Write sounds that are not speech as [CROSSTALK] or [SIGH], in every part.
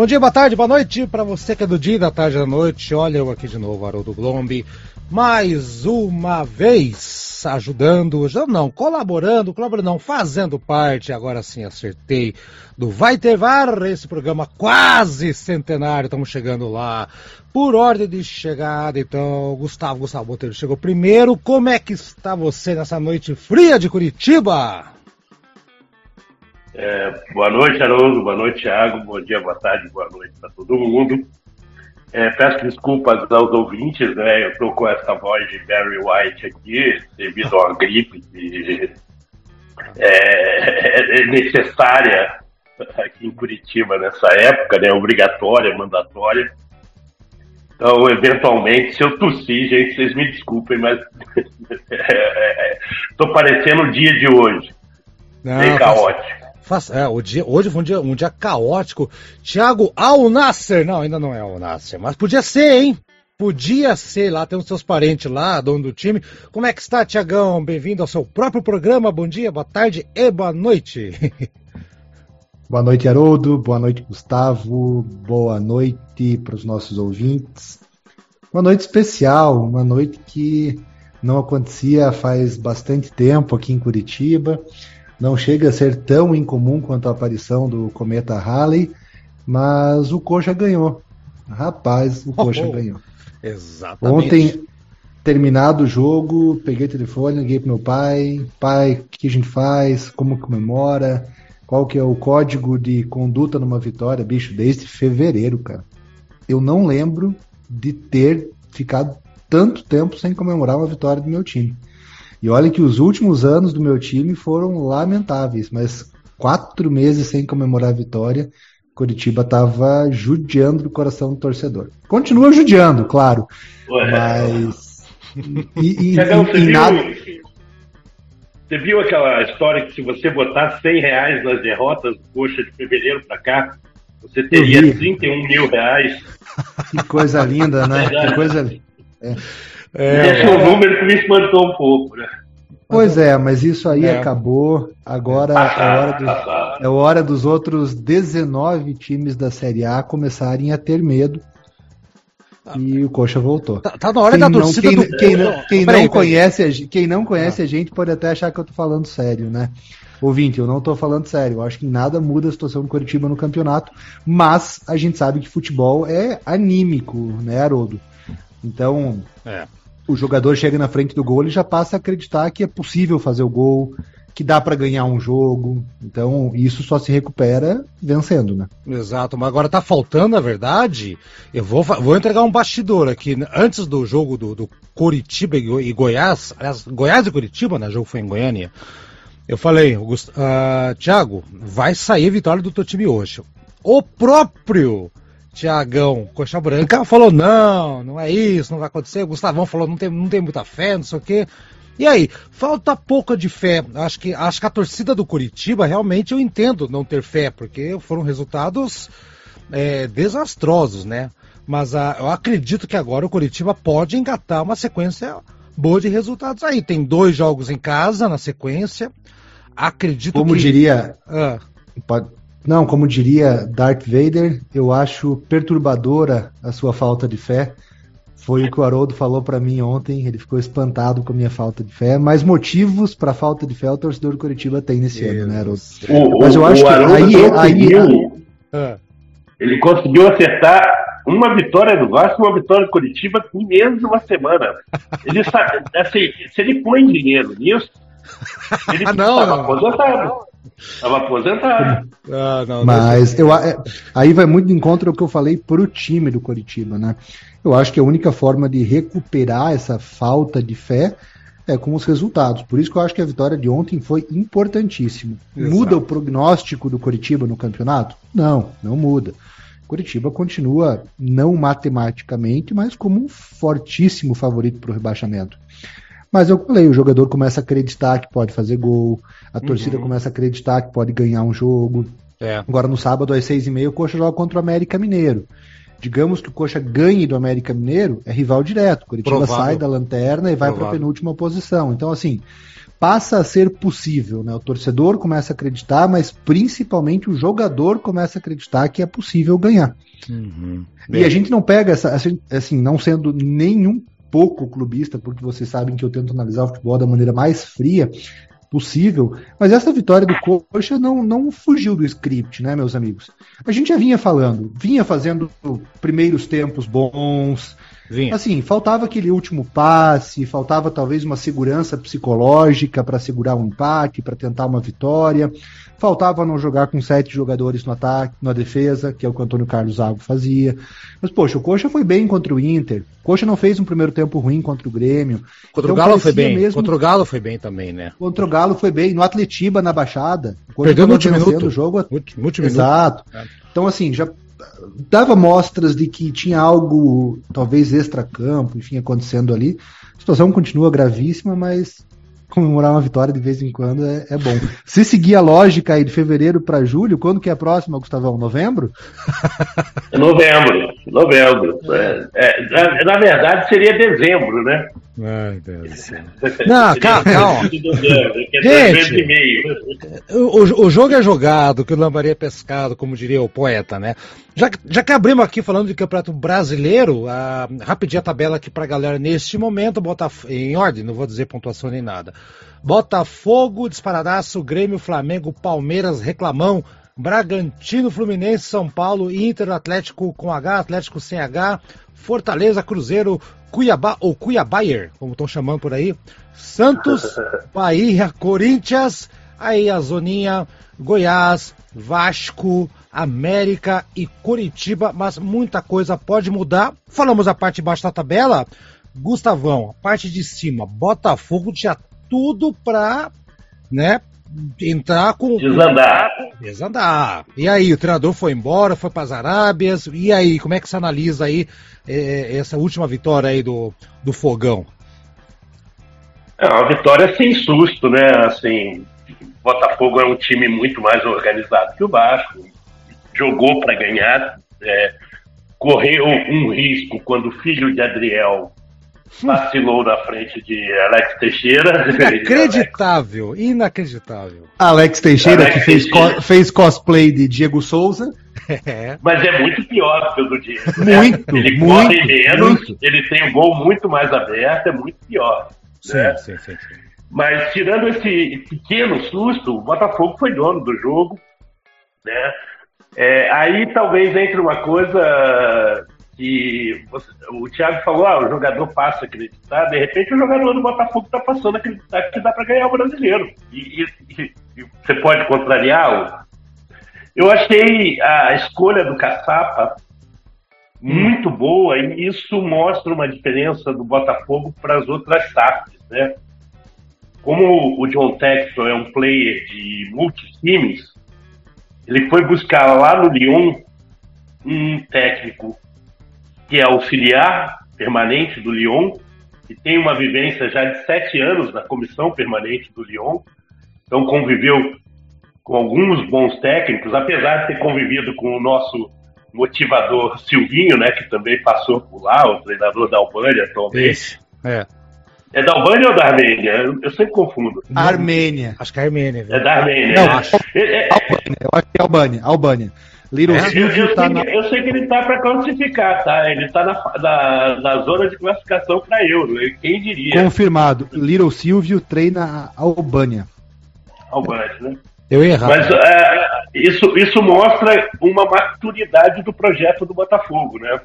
Bom dia, boa tarde, boa noite para você que é do dia, da tarde, da noite. Olha eu aqui de novo, Haroldo Glombi, mais uma vez ajudando, já não, colaborando, colaborando não, fazendo parte, agora sim acertei, do Vai Ter VAR, esse programa quase centenário, estamos chegando lá. Por ordem de chegada, então, Gustavo, Gustavo Botelho chegou primeiro. Como é que está você nessa noite fria de Curitiba? É, boa noite, Haroldo. Boa noite, Thiago. Bom dia, boa tarde, boa noite para todo mundo. É, peço desculpas aos ouvintes, né? Eu estou com essa voz de Barry White aqui, devido a uma gripe que é, é necessária aqui em Curitiba nessa época, né? Obrigatória, mandatória. Então, eventualmente, se eu tossir, gente, vocês me desculpem, mas [LAUGHS] estou parecendo o dia de hoje. Não, Bem caótico. Faz, é, o dia, hoje foi um dia, um dia caótico. Thiago Alnasser, não, ainda não é Alnasser, mas podia ser, hein? Podia ser lá, tem os seus parentes lá, dono do time. Como é que está, Tiagão? Bem-vindo ao seu próprio programa. Bom dia, boa tarde e boa noite. [LAUGHS] boa noite, Haroldo. Boa noite, Gustavo. Boa noite para os nossos ouvintes. Uma noite especial, uma noite que não acontecia faz bastante tempo aqui em Curitiba não chega a ser tão incomum quanto a aparição do cometa Halley, mas o Coxa ganhou. Rapaz, o Coxa oh, ganhou. Exatamente. Ontem, terminado o jogo, peguei o telefone, liguei pro meu pai. Pai, o que a gente faz? Como comemora? Qual que é o código de conduta numa vitória? Bicho, desde fevereiro, cara. Eu não lembro de ter ficado tanto tempo sem comemorar uma vitória do meu time. E olha que os últimos anos do meu time foram lamentáveis, mas quatro meses sem comemorar a vitória, Curitiba estava judiando do coração do torcedor. Continua judiando, claro, Ué. mas. E, e, Chegão, e, e nada... Você viu aquela história que se você botar 100 reais nas derrotas do Coxa de fevereiro para cá, você teria 31 mil reais? [LAUGHS] Que coisa linda, né? que coisa linda. É. É, Esse é um número que me espantou um pouco, né? Pois é, mas isso aí é. acabou. Agora é, hora dos, é hora dos outros 19 times da Série A começarem a ter medo. E o Coxa voltou. Tá, tá na hora quem da não, torcida quem, do... quem, não, quem não conhece, quem não conhece ah. a gente pode até achar que eu tô falando sério, né? Ouvinte, eu não tô falando sério. Eu acho que nada muda a situação do Curitiba no campeonato, mas a gente sabe que futebol é anímico, né, Haroldo? Então, é o jogador chega na frente do gol e já passa a acreditar que é possível fazer o gol, que dá para ganhar um jogo. Então, isso só se recupera vencendo, né? Exato, mas agora tá faltando, na verdade. Eu vou, vou entregar um bastidor aqui. Antes do jogo do, do Curitiba e Goiás, aliás, Goiás e Curitiba, né? O jogo foi em Goiânia. Eu falei, uh, Thiago, vai sair vitória do teu time hoje. O próprio Tiagão Coxa Branca falou: não, não é isso, não vai acontecer. O Gustavão falou: não tem, não tem muita fé, não sei o quê. E aí, falta pouca de fé. Acho que, acho que a torcida do Curitiba realmente eu entendo não ter fé, porque foram resultados é, desastrosos, né? Mas a, eu acredito que agora o Curitiba pode engatar uma sequência boa de resultados aí. Tem dois jogos em casa na sequência. Acredito Como que. diria. Ah. Pode, não, como diria Darth Vader, eu acho perturbadora a sua falta de fé. Foi o que o Haroldo falou para mim ontem. Ele ficou espantado com a minha falta de fé. Mas motivos para falta de fé o torcedor do Curitiba tem nesse Deus ano, né, Haroldo? O, Mas eu acho que aí, aí, aí, ah. ele conseguiu acertar uma vitória do Vasco, uma vitória do Curitiba em menos de uma semana. Ele sabe, assim, se ele põe dinheiro nisso, ele [LAUGHS] estava aposentado. Estava aposentado. Ah, não, Mas eu, é, aí vai muito de encontro ao que eu falei pro time do Coritiba, né? Eu acho que a única forma de recuperar essa falta de fé é com os resultados. Por isso que eu acho que a vitória de ontem foi importantíssima. Muda o prognóstico do Coritiba no campeonato? Não, não muda. Curitiba continua, não matematicamente, mas como um fortíssimo favorito para o rebaixamento. Mas eu falei, o jogador começa a acreditar que pode fazer gol, a uhum. torcida começa a acreditar que pode ganhar um jogo. É. Agora no sábado às seis e meia o Coxa joga contra o América Mineiro. Digamos que o Coxa ganhe do América Mineiro, é rival direto. Curitiba Provável. sai da lanterna e vai para a penúltima posição. Então assim, passa a ser possível, né? O torcedor começa a acreditar, mas principalmente o jogador começa a acreditar que é possível ganhar. Uhum. E a gente não pega essa, assim, não sendo nenhum pouco clubista, porque vocês sabem que eu tento analisar o futebol da maneira mais fria possível, mas essa vitória do Coxa não, não fugiu do script, né, meus amigos? A gente já vinha falando, vinha fazendo primeiros tempos bons, Vinha. Assim, faltava aquele último passe, faltava talvez uma segurança psicológica para segurar um empate, para tentar uma vitória. Faltava não jogar com sete jogadores no ataque, na defesa, que é o que o Antônio Carlos Zago fazia. Mas, poxa, o Coxa foi bem contra o Inter. O Coxa não fez um primeiro tempo ruim contra o Grêmio. Contra então, o Galo foi bem. Mesmo... Contra o Galo foi bem também, né? Contra o Galo foi bem. No Atletiba, na Baixada. Perdeu no último minuto. O jogo... Multi, Exato. É. Então, assim, já dava mostras de que tinha algo, talvez extra-campo, enfim, acontecendo ali. A situação continua gravíssima, mas comemorar uma vitória de vez em quando é, é bom. Se seguir a lógica aí de fevereiro para julho, quando que é a próxima, Gustavão? Novembro? Novembro, novembro. É, é, na, verdade seria dezembro, né? Ai, Deus do céu. [LAUGHS] Não, calma, calma. Gente, o, o jogo é jogado, que o lambaria é pescado, como diria o poeta, né? Já, já que abrimos aqui falando de campeonato brasileiro, a, rapidinho a tabela aqui pra galera neste momento, botar em ordem, não vou dizer pontuação nem nada. Botafogo, Disparadaço, Grêmio, Flamengo, Palmeiras, Reclamão, Bragantino, Fluminense, São Paulo, Inter, Atlético com H, Atlético sem H, Fortaleza, Cruzeiro, Cuiabá ou Cuiabaier, como estão chamando por aí, Santos, [LAUGHS] Bahia, Corinthians, aí a zoninha, Goiás, Vasco, América e Curitiba, mas muita coisa pode mudar. Falamos a parte de baixo da tabela. Gustavão, a parte de cima, Botafogo tinha tudo para, né, entrar com desandar. Desandar. E aí, o treinador foi embora, foi para as Arábias. E aí, como é que você analisa aí é, essa última vitória aí do, do Fogão? É uma vitória sem susto, né? Assim, Botafogo é um time muito mais organizado que o Vasco, jogou para ganhar, é, correu um risco quando o filho de Adriel vacilou na frente de Alex Teixeira. [LAUGHS] Inacreditável, inacreditável. Alex Teixeira Alex que fez, Teixeira. Co fez cosplay de Diego Souza. É. Mas é muito pior que o do Diego. Né? Muito. Ele muito, corre menos, muito. ele tem um gol muito mais aberto, é muito pior. Sim, né? sim, sim, sim. Mas tirando esse pequeno susto, o Botafogo foi dono do jogo, né? É, aí talvez entre uma coisa que você, o Thiago falou, ah, o jogador passa a acreditar, de repente o jogador do Botafogo está passando a acreditar que dá para ganhar o brasileiro. E, e, e, você pode contrariar? Eu achei a escolha do Caçapa muito boa e isso mostra uma diferença do Botafogo para as outras SAFs, né? Como o John Texton é um player de multitimes, ele foi buscar lá no Lyon um técnico que é auxiliar permanente do Lyon, que tem uma vivência já de sete anos na comissão permanente do Lyon, então conviveu com alguns bons técnicos, apesar de ter convivido com o nosso motivador Silvinho, né, que também passou por lá, o treinador da Albânia atualmente. Isso, é. É da Albânia ou da Armênia? Eu, sempre confundo. Armênia. Acho que é Armênia. É da Armênia. Não, acho. É, é, Albânia. Eu acho que é Albânia. Albânia. Little é, eu, eu, tá sei na... que, eu, sei que, ele tá para classificar, tá? Ele tá na, na, na zona de classificação para Euro. Quem diria? Confirmado. Little Silvio treina a Albânia. Albânia, né? Eu errei. Mas é, isso, isso mostra uma maturidade do projeto do Botafogo, né?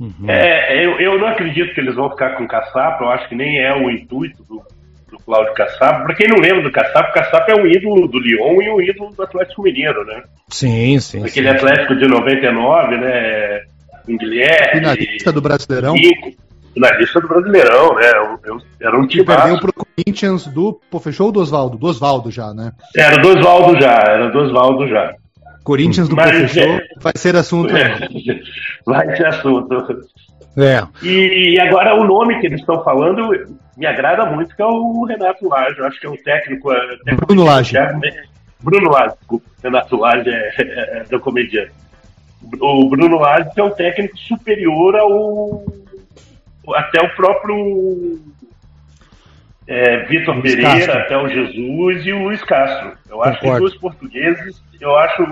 Uhum. É, eu, eu não acredito que eles vão ficar com caçapa, eu acho que nem é o intuito do, do Cláudio Caçapa. Pra quem não lembra do Caçapa, o Caçapa é um ídolo do Lyon e um ídolo do Atlético Mineiro, né? Sim, sim. Aquele sim. Atlético de 99, né? Com Guilherme. Finalista do Brasileirão. finalista do Brasileirão, né? Eu, eu, era um time. Perdeu pro Corinthians do. Pô, fechou o do Oswaldo? Do Oswaldo já, né? Era do Oswaldo já, era do Oswaldo já. Corinthians do Mas, é, vai ser assunto. É, [LAUGHS] vai ser assunto. É. E agora o nome que eles estão falando me agrada muito, que é o Renato Lage. Eu acho que é um técnico. É, técnico Bruno Lage. Bruno desculpa. Renato Lage é, é, é do comediante. O Bruno Lage é um técnico superior ao. até o próprio é, Vitor Pereira, até o Jesus e o Luiz Castro. Eu acho Concordo. que os portugueses, eu acho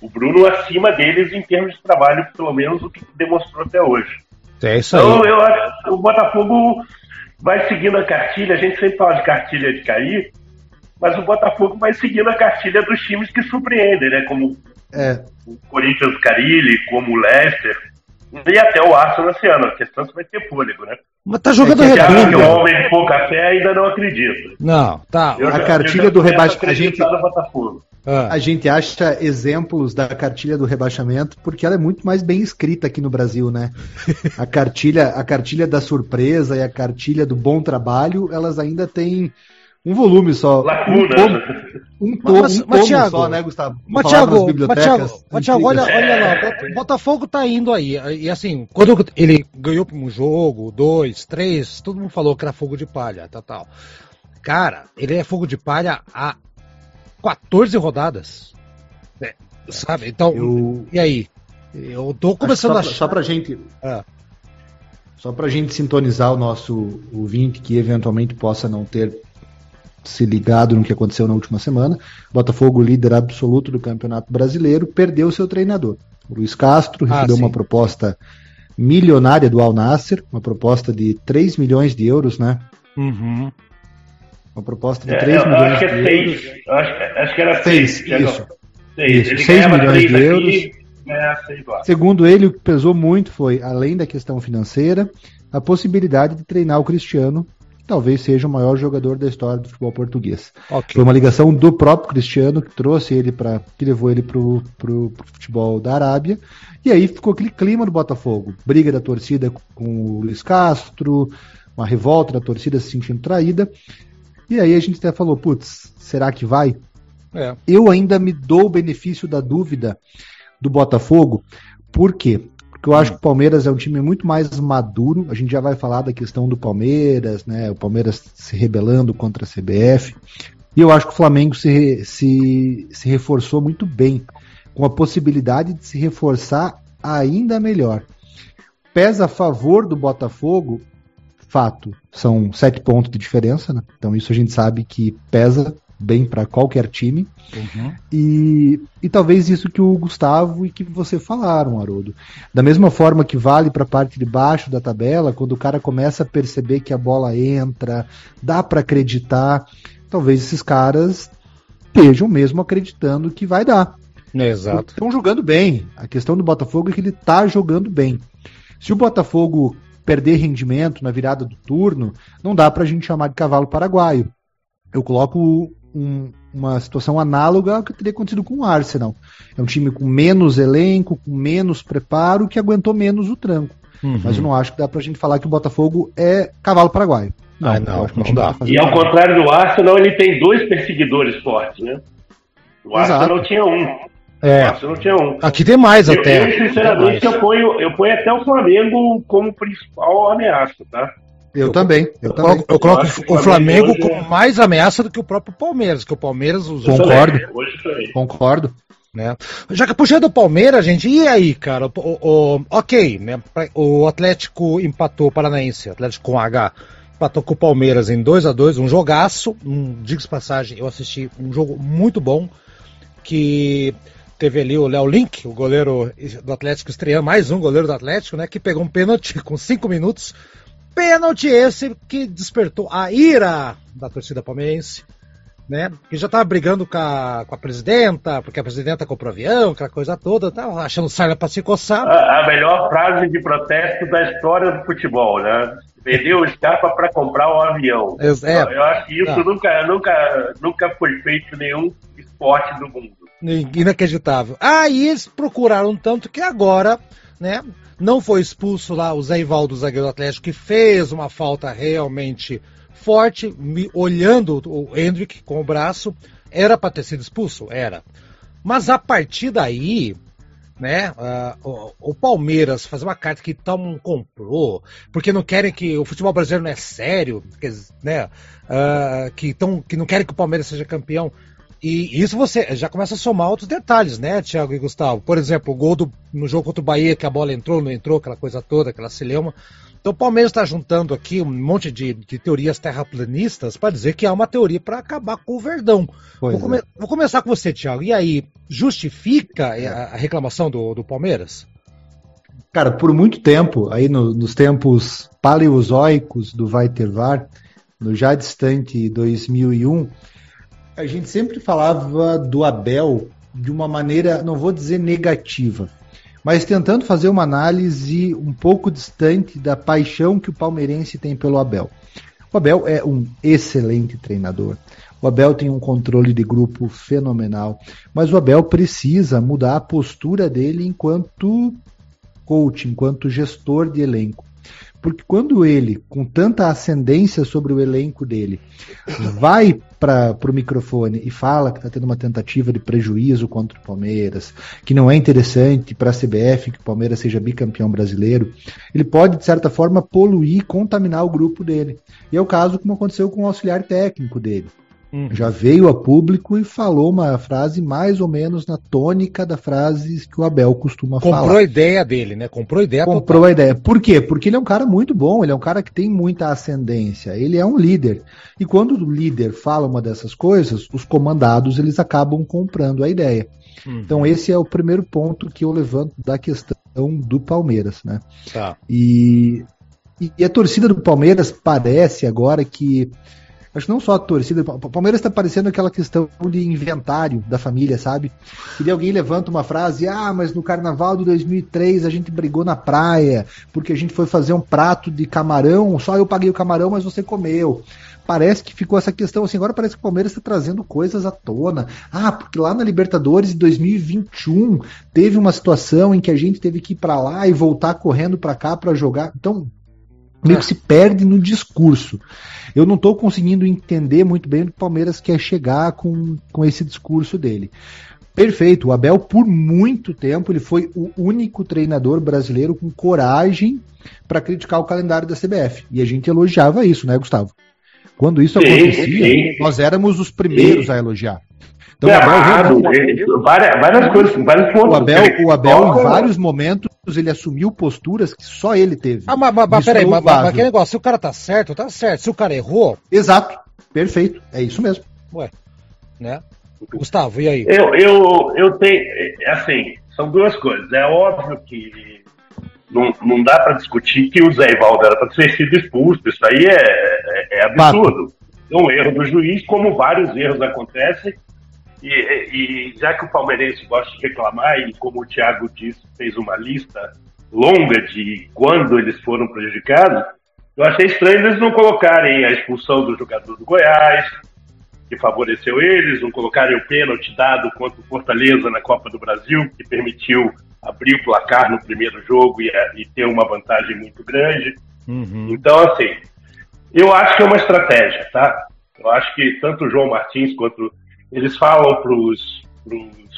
o Bruno acima deles em termos de trabalho, pelo menos o que demonstrou até hoje. É isso aí. Então eu acho que o Botafogo vai seguindo a cartilha, a gente sempre fala de cartilha de cair, mas o Botafogo vai seguindo a cartilha dos times que surpreendem, né? Como é. o Corinthians Carilli, como o Leicester, e até o Arsenal esse ano. A questão é se vai ter fôlego, né? Mas tá jogando é redondo. Que o homem de pouca fé ainda não acredita. Não, tá. Eu a já, cartilha do rebaixamento. A gente, ah. a gente acha exemplos da cartilha do rebaixamento porque ela é muito mais bem escrita aqui no Brasil, né? a cartilha, a cartilha da surpresa e a cartilha do bom trabalho, elas ainda têm um volume só. Lacuna. Um tomo, um tomo, mas, um tomo Thiago, só, né, Gustavo? Mas, Thiago, mas, Thiago, olha, olha lá, Botafogo tá indo aí. E assim, quando ele ganhou um jogo, dois, três, todo mundo falou que era fogo de palha, tal, tal. Cara, ele é fogo de palha há 14 rodadas. É, sabe? Então, eu... e aí? Eu tô começando só, a achar... Só pra gente... Ah. Só pra gente sintonizar o nosso ouvinte que eventualmente possa não ter se ligado no que aconteceu na última semana. Botafogo, líder absoluto do Campeonato Brasileiro, perdeu seu treinador. O Luiz Castro ah, recebeu ah, uma proposta milionária do Al Nasser, uma proposta de 3 milhões de euros, né? Uhum. Uma proposta de 3 é, milhões de euros. Seis. Acho, acho, que era 6. Isso. 6 milhões de euros. Segundo ele, o que pesou muito foi, além da questão financeira, a possibilidade de treinar o Cristiano talvez seja o maior jogador da história do futebol português. Okay. Foi uma ligação do próprio Cristiano que trouxe ele para, que levou ele para o futebol da Arábia. E aí ficou aquele clima do Botafogo, briga da torcida com o Luiz Castro, uma revolta da torcida se sentindo traída. E aí a gente até falou, putz, será que vai? É. Eu ainda me dou o benefício da dúvida do Botafogo, por quê? porque eu acho que o Palmeiras é um time muito mais maduro. A gente já vai falar da questão do Palmeiras, né? O Palmeiras se rebelando contra a CBF. E eu acho que o Flamengo se, se, se reforçou muito bem, com a possibilidade de se reforçar ainda melhor. Pesa a favor do Botafogo, fato, são sete pontos de diferença, né? então isso a gente sabe que pesa bem para qualquer time. Uhum. E, e talvez isso que o Gustavo e que você falaram, Haroldo. Da mesma forma que vale para a parte de baixo da tabela, quando o cara começa a perceber que a bola entra, dá para acreditar, talvez esses caras estejam mesmo acreditando que vai dar. Exato. Estão jogando bem. A questão do Botafogo é que ele está jogando bem. Se o Botafogo perder rendimento na virada do turno, não dá para a gente chamar de cavalo paraguaio. Eu coloco um, uma situação análoga ao que teria acontecido com o Arsenal. É um time com menos elenco, com menos preparo, que aguentou menos o tranco. Uhum. Mas eu não acho que dá pra gente falar que o Botafogo é cavalo paraguaio. Não, ah, não, não dá. E ao contrário do Arsenal, ele tem dois perseguidores fortes, né? O Exato. Arsenal tinha um. É. O Arsenal tinha um. Aqui tem mais eu, até. Eu, sinceramente, eu ponho, eu ponho até o Flamengo como principal ameaça, tá? Eu, eu também. Eu, também. eu coloco o Flamengo hoje... com mais ameaça do que o próprio Palmeiras, que o Palmeiras usou. Concordo. Concordo. Né? Já que puxando o Palmeiras, gente, e aí, cara? O, o, ok, né? O Atlético empatou o Paranaense, Atlético com H, empatou com o Palmeiras em 2 a 2 um jogaço. Um, diga passagem, eu assisti um jogo muito bom que teve ali o Léo Link, o goleiro do Atlético estreando, mais um goleiro do Atlético, né? Que pegou um pênalti com 5 minutos Pênalti esse que despertou a ira da torcida palmeirense, né? Que já tava brigando com a, com a presidenta, porque a presidenta comprou avião, aquela coisa toda, tava achando sarna para se coçar. A, a, melhor frase de protesto da história do futebol, né? Vendeu o escapa para comprar o avião. É, eu, eu acho que isso nunca, nunca, nunca foi feito nenhum esporte do mundo. Inacreditável. Aí eles procuraram tanto que agora, né? Não foi expulso lá o Zé Ivaldo, zagueiro do Atlético, que fez uma falta realmente forte, olhando o Hendrick com o braço. Era para ter sido expulso? Era. Mas a partir daí, né? Uh, o, o, Palmeiras fazer uma carta que Tom comprou, porque não querem que o futebol brasileiro não é sério, né? Uh, que, tão, que não querem que o Palmeiras seja campeão. E isso você já começa a somar outros detalhes, né, Thiago e Gustavo? Por exemplo, o gol do, no jogo contra o Bahia, que a bola entrou, não entrou, aquela coisa toda, aquela celeuma. Então o Palmeiras está juntando aqui um monte de, de teorias terraplanistas para dizer que há uma teoria para acabar com o Verdão. Vou, come é. vou, começar com você, Thiago. E aí, justifica a, a reclamação do, do, Palmeiras? Cara, por muito tempo, aí no, nos tempos paleozoicos do Vai Ter VAR, no já distante 2001, a gente sempre falava do Abel de uma maneira, não vou dizer negativa, mas tentando fazer uma análise um pouco distante da paixão que o palmeirense tem pelo Abel. O Abel é um excelente treinador. O Abel tem um controle de grupo fenomenal, mas o Abel precisa mudar a postura dele enquanto coach, enquanto gestor de elenco. Porque quando ele, com tanta ascendência sobre o elenco dele, vai para o microfone e fala que está tendo uma tentativa de prejuízo contra o Palmeiras, que não é interessante para a CBF que o Palmeiras seja bicampeão brasileiro, ele pode, de certa forma, poluir, contaminar o grupo dele. E é o caso como aconteceu com o auxiliar técnico dele. Uhum. Já veio a público e falou uma frase mais ou menos na tônica da frase que o Abel costuma Comprou falar. Comprou a ideia dele, né? Comprou a ideia Comprou total. a ideia. Por quê? Porque ele é um cara muito bom, ele é um cara que tem muita ascendência, ele é um líder. E quando o líder fala uma dessas coisas, os comandados eles acabam comprando a ideia. Uhum. Então esse é o primeiro ponto que eu levanto da questão do Palmeiras, né? Tá. E, e a torcida do Palmeiras parece agora que Acho que não só a torcida. O Palmeiras está parecendo aquela questão de inventário da família, sabe? Que alguém levanta uma frase, ah, mas no carnaval de 2003 a gente brigou na praia, porque a gente foi fazer um prato de camarão, só eu paguei o camarão, mas você comeu parece que ficou essa questão assim. Agora parece que o Palmeiras está trazendo coisas à tona. Ah, porque lá na Libertadores de 2021 teve uma situação em que a gente teve que ir para lá e voltar correndo para cá para jogar. Então, meio que se perde no discurso. Eu não estou conseguindo entender muito bem onde o Palmeiras quer chegar com, com esse discurso dele. Perfeito, o Abel por muito tempo ele foi o único treinador brasileiro com coragem para criticar o calendário da CBF. E a gente elogiava isso, né, Gustavo? Quando isso sim, acontecia, sim. nós éramos os primeiros sim. a elogiar. Então, o Abel, realmente... várias, várias coisas, vários pontos. O Abel, o Abel em vários momentos, ele assumiu posturas que só ele teve. Ah, mas, mas peraí, mas, mas aquele negócio, se o cara tá certo, tá certo. Se o cara errou. Exato, perfeito, é isso mesmo. Ué, né? Gustavo, e aí? Eu, eu, eu tenho, assim, são duas coisas. É óbvio que não, não dá para discutir que o Zé Ivaldo era para ter sido expulso. Isso aí é, é, é absurdo. É um erro do juiz, como vários erros acontecem. E, e, já que o palmeirense gosta de reclamar, e como o Thiago disse, fez uma lista longa de quando eles foram prejudicados, eu achei estranho eles não colocarem a expulsão do jogador do Goiás, que favoreceu eles, não colocarem o pênalti dado contra o Fortaleza na Copa do Brasil, que permitiu abrir o placar no primeiro jogo e, e ter uma vantagem muito grande. Uhum. Então, assim, eu acho que é uma estratégia, tá? Eu acho que tanto o João Martins quanto eles falam para os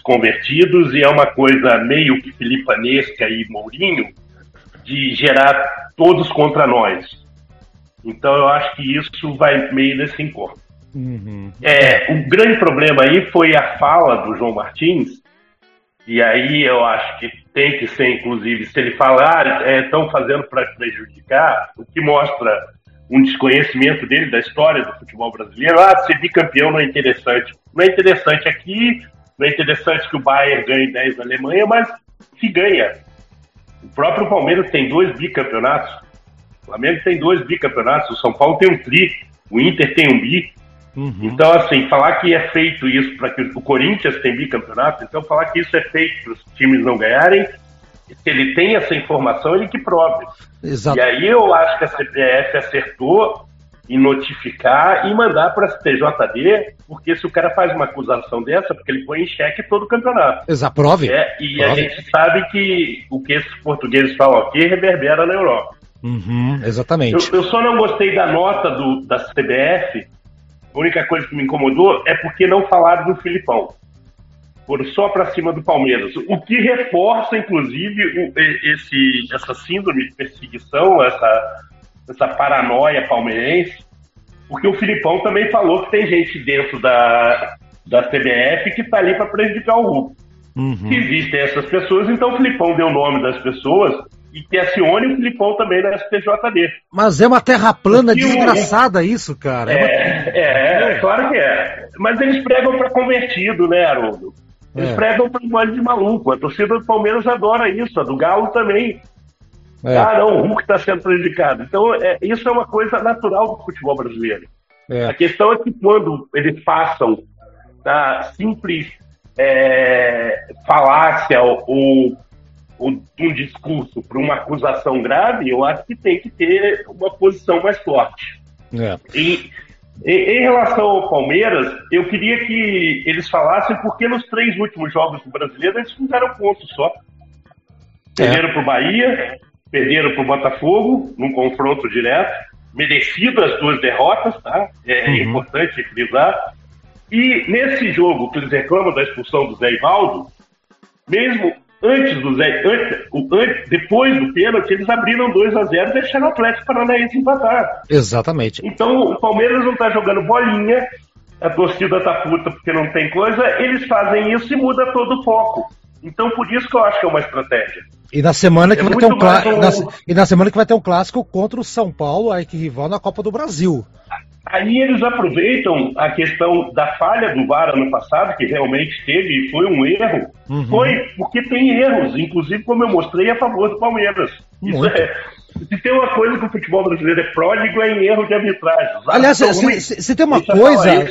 convertidos e é uma coisa meio que filipanesca e Mourinho de gerar todos contra nós. Então eu acho que isso vai meio nesse encontro. Uhum. É, o grande problema aí foi a fala do João Martins, e aí eu acho que tem que ser, inclusive, se ele falar, ah, estão é, fazendo para prejudicar, o que mostra um desconhecimento dele da história do futebol brasileiro. Ah, ser bicampeão não é interessante. Não é interessante aqui, não é interessante que o Bayern ganhe 10 na Alemanha, mas que ganha. O próprio Palmeiras tem dois bicampeonatos. O Flamengo tem dois bicampeonatos. O São Paulo tem um tri. O Inter tem um bi. Uhum. Então, assim, falar que é feito isso para que o Corinthians tem bicampeonato, então falar que isso é feito para os times não ganharem se ele tem essa informação, ele que prove. Exato. E aí eu acho que a CBF acertou em notificar e mandar para a STJD, porque se o cara faz uma acusação dessa, porque ele põe em xeque todo o campeonato. Exato, prove. É, e prove. a gente sabe que o que esses portugueses falam aqui reverbera na Europa. Uhum, exatamente. Eu, eu, só não gostei da nota do, da CBF. A única coisa que me incomodou é porque não falaram do Filipão. Foram só para cima do Palmeiras, o que reforça, inclusive, esse, essa síndrome de perseguição, essa, essa paranoia palmeirense, porque o Filipão também falou que tem gente dentro da, da CBF que está ali para prejudicar o Hulk. Uhum. Existem essas pessoas, então o Filipão deu o nome das pessoas e que acione o Filipão também na STJD. Mas é uma terra plana desgraçada o... isso, cara. É, é, uma... é, é, claro que é. Mas eles pregam para convertido, né, Haroldo? Eles é. pregam para um de maluco. A torcida do Palmeiras adora isso, a do Galo também. É. Ah, não, o Hulk está sendo prejudicado. Então, é, isso é uma coisa natural do futebol brasileiro. É. A questão é que quando eles passam da simples é, falácia ou, ou, um discurso para uma acusação grave, eu acho que tem que ter uma posição mais forte. É. E em, relação ao Palmeiras, eu queria que eles falassem porque nos três últimos jogos do brasileiro eles fizeram ponto só. Perderam é. para o Bahia, perderam para o Botafogo, num confronto direto, merecido as duas derrotas, tá? É, uhum. importante frisar. E nesse jogo que eles reclamam da expulsão do Zé Ivaldo, mesmo antes do Zé, antes, antes, depois do pênalti, eles abriram 2 a 0 e deixaram o Atlético Paranaense empatar. Exatamente. Então o Palmeiras não está jogando bolinha, a torcida tá puta porque não tem coisa, eles fazem isso e muda todo o foco. Então por isso que eu acho que é uma estratégia. E na semana que é vai ter um, um... Na, e na semana que vai ter um clássico contra o São Paulo, que rival na Copa do Brasil. Aí eles aproveitam a questão da falha do VAR ano passado, que realmente teve e foi um erro. Uhum. Foi porque tem erros, inclusive como eu mostrei a favor do Palmeiras. Isso é, se tem uma coisa que o futebol brasileiro é pródigo é em erro de arbitragem. Aliás, se, se, se, tem uma coisa.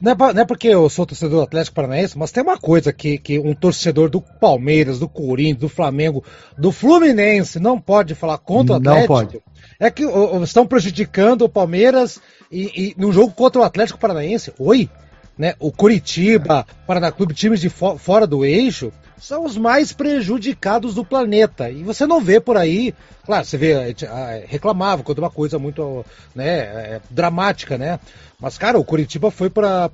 não, é, não é porque eu sou torcedor do Atlético Paranaense, mas tem uma coisa que, que um torcedor do Palmeiras, do Corinthians, do Flamengo, do Fluminense não pode falar contra o Atlético. Não pode. É que estão prejudicando o Palmeiras e, e no jogo contra o Atlético Paranaense. Oi? Né, o Curitiba, Paraná Clube, times de fo fora do eixo, são os mais prejudicados do planeta. E você não vê por aí, claro, você vê, reclamava quando uma coisa muito né, é, dramática, né? Mas, cara, o Curitiba foi para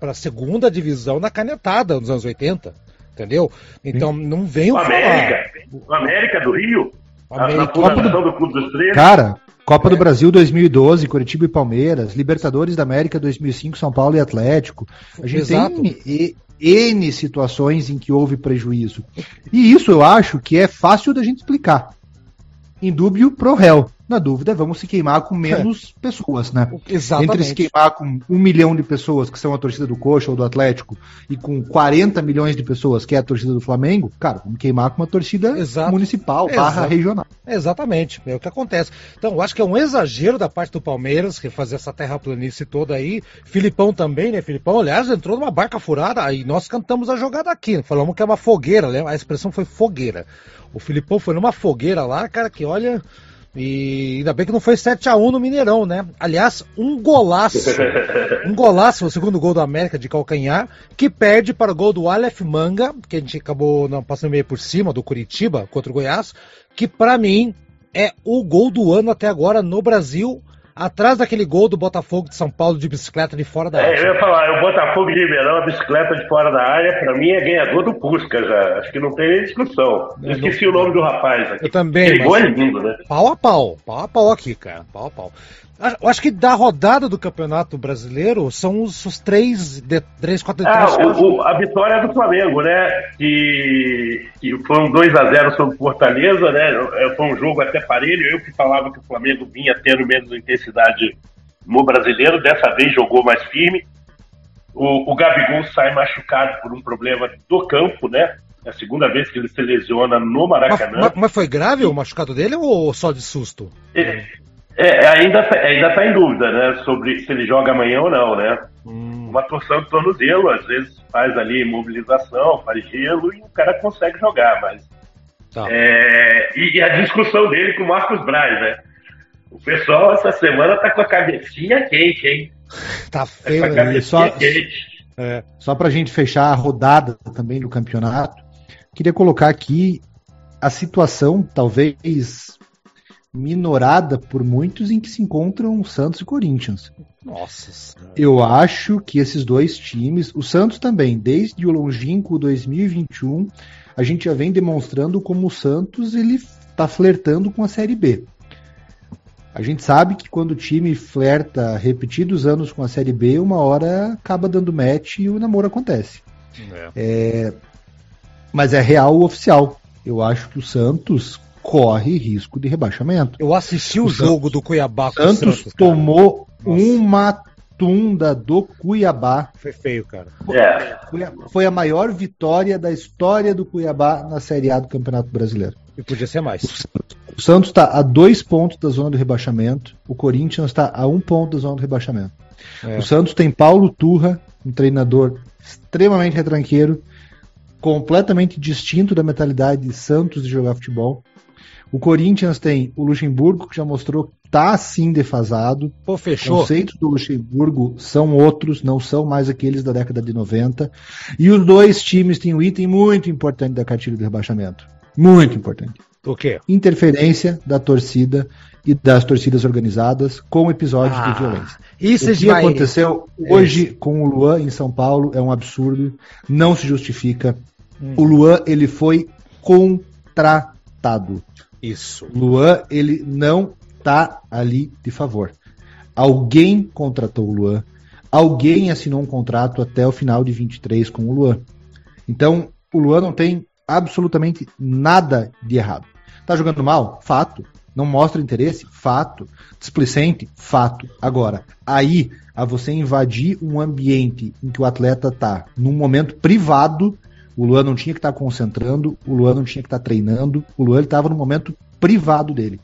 a segunda divisão na canetada nos anos 80, entendeu? Então não venho o América, o América do Rio, América, na fundação do Clube dos Três. Cara, Copa é. do Brasil 2012, Curitiba e Palmeiras, Libertadores da América 2005, São Paulo e Atlético. A gente Exato. tem N situações em que houve prejuízo. E isso eu acho que é fácil da gente explicar. Em dúbio pro réu. Na dúvida, vamos se queimar com menos é. pessoas, né? Exatamente. Entre se queimar com um milhão de pessoas, que são a torcida do Coxa ou do Atlético, e com 40 milhões de pessoas, que é a torcida do Flamengo, cara, vamos queimar com uma torcida Exato. municipal, Exato. barra regional. Exatamente, é o que acontece. Então, eu acho que é um exagero da parte do Palmeiras, que fazer essa terraplanice toda aí. Filipão também, né? Filipão, aliás, entrou numa barca furada, aí nós cantamos a jogada aqui, falamos que é uma fogueira, a expressão foi fogueira. O Filipão foi numa fogueira lá, cara, que olha e ainda bem que não foi 7 a 1 no Mineirão, né? Aliás, um golaço. [LAUGHS] um golaço, o segundo gol do América de calcanhar, que perde para o gol do Aleph Manga, que a gente acabou não, passando meio por cima do Curitiba contra o Goiás, que para mim é o gol do ano até agora no Brasil atrás daquele gol do Botafogo de São Paulo de bicicleta de fora da área. É, eu ia falar, o Botafogo de Ribeirão, a bicicleta de fora da área, para mim é ganhador do Pusca já. Acho que não tem nem discussão. Eu esqueci não... o nome do rapaz aqui. Eu também. Ele mas... é lindo, né? Pau a pau, pau a pau aqui, cara. Pau a pau. Eu acho que da rodada do Campeonato Brasileiro são os, os três, de, três, quatro ah, o, o, A vitória é do Flamengo, né? Que, que foi um 2x0 sobre o Fortaleza, né? É, foi um jogo até parelho. Eu que falava que o Flamengo vinha tendo menos intensidade no brasileiro, dessa vez jogou mais firme. O, o Gabigol sai machucado por um problema do campo, né? É a segunda vez que ele se lesiona no Maracanã. Mas, mas foi grave o machucado dele ou só de susto? Ele, é, ainda ainda está em dúvida, né, sobre se ele joga amanhã ou não, né? Hum. Uma torção de tornozelo, às vezes faz ali mobilização, faz gelo e o cara consegue jogar, mas tá. é, e, a discussão dele com o Marcos Braz, né? O pessoal essa semana tá com a cabecinha quente, hein? Tá feio, tá né? só, quente. É, só pra gente fechar a rodada também do campeonato, queria colocar aqui a situação, talvez minorada por muitos em que se encontram Santos e Corinthians. Nossa. Eu acho que esses dois times, o Santos também, desde o longínquo 2021, a gente já vem demonstrando como o Santos ele está flertando com a Série B. A gente sabe que quando o time flerta repetidos anos com a Série B, uma hora acaba dando match e o namoro acontece. É. É, mas é real oficial. Eu acho que o Santos corre risco de rebaixamento. Eu assisti o, o jogo Santos, do Cuiabá com Santos, Santos tomou uma tunda do Cuiabá. Foi feio, cara. É. Foi a maior vitória da história do Cuiabá na Série A do Campeonato Brasileiro. E podia ser mais. O Santos está a dois pontos da zona do rebaixamento. O Corinthians está a um ponto da zona do rebaixamento. É. O Santos tem Paulo Turra, um treinador extremamente retranqueiro, completamente distinto da mentalidade de Santos de jogar futebol. O Corinthians tem o Luxemburgo, que já mostrou que tá sim defasado. Pô, fechou. Os conceitos do Luxemburgo são outros, não são mais aqueles da década de 90. E os dois times têm um item muito importante da cartilha do rebaixamento. Muito importante. O quê? Interferência da torcida e das torcidas organizadas com episódios ah, de violência. Isso o que vai... aconteceu hoje com o Luan em São Paulo é um absurdo, não se justifica. Hum. O Luan ele foi contratado. Isso. Luan, ele não tá ali de favor. Alguém contratou o Luan, alguém assinou um contrato até o final de 23 com o Luan. Então, o Luan não tem absolutamente nada de errado. Tá jogando mal? Fato. Não mostra interesse? Fato. Displicente? Fato. Agora, aí, a você invadir um ambiente em que o atleta tá num momento privado o Luan não tinha que estar tá concentrando, o Luan não tinha que estar tá treinando, o Luan estava no momento privado dele.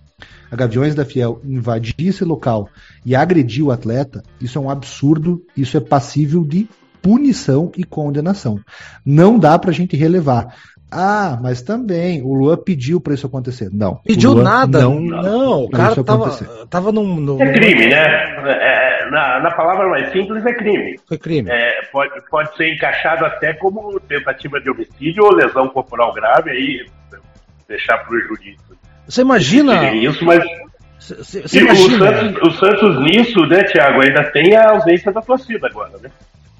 A Gaviões da Fiel invadir esse local e agredir o atleta, isso é um absurdo, isso é passível de punição e condenação. Não dá pra gente relevar. Ah, mas também o Luan pediu para isso acontecer. Não. Pediu nada? Não, não. O cara tava, tava num, num, É crime, né? É, na, na palavra mais simples, é crime. Foi crime. É, pode, pode ser encaixado até como tentativa de homicídio ou lesão corporal grave, aí deixar para o jurídico. Você imagina. Isso, mas. Cê, imagina... o, Santos, o Santos nisso, né, Thiago, ainda tem a ausência da torcida agora, né?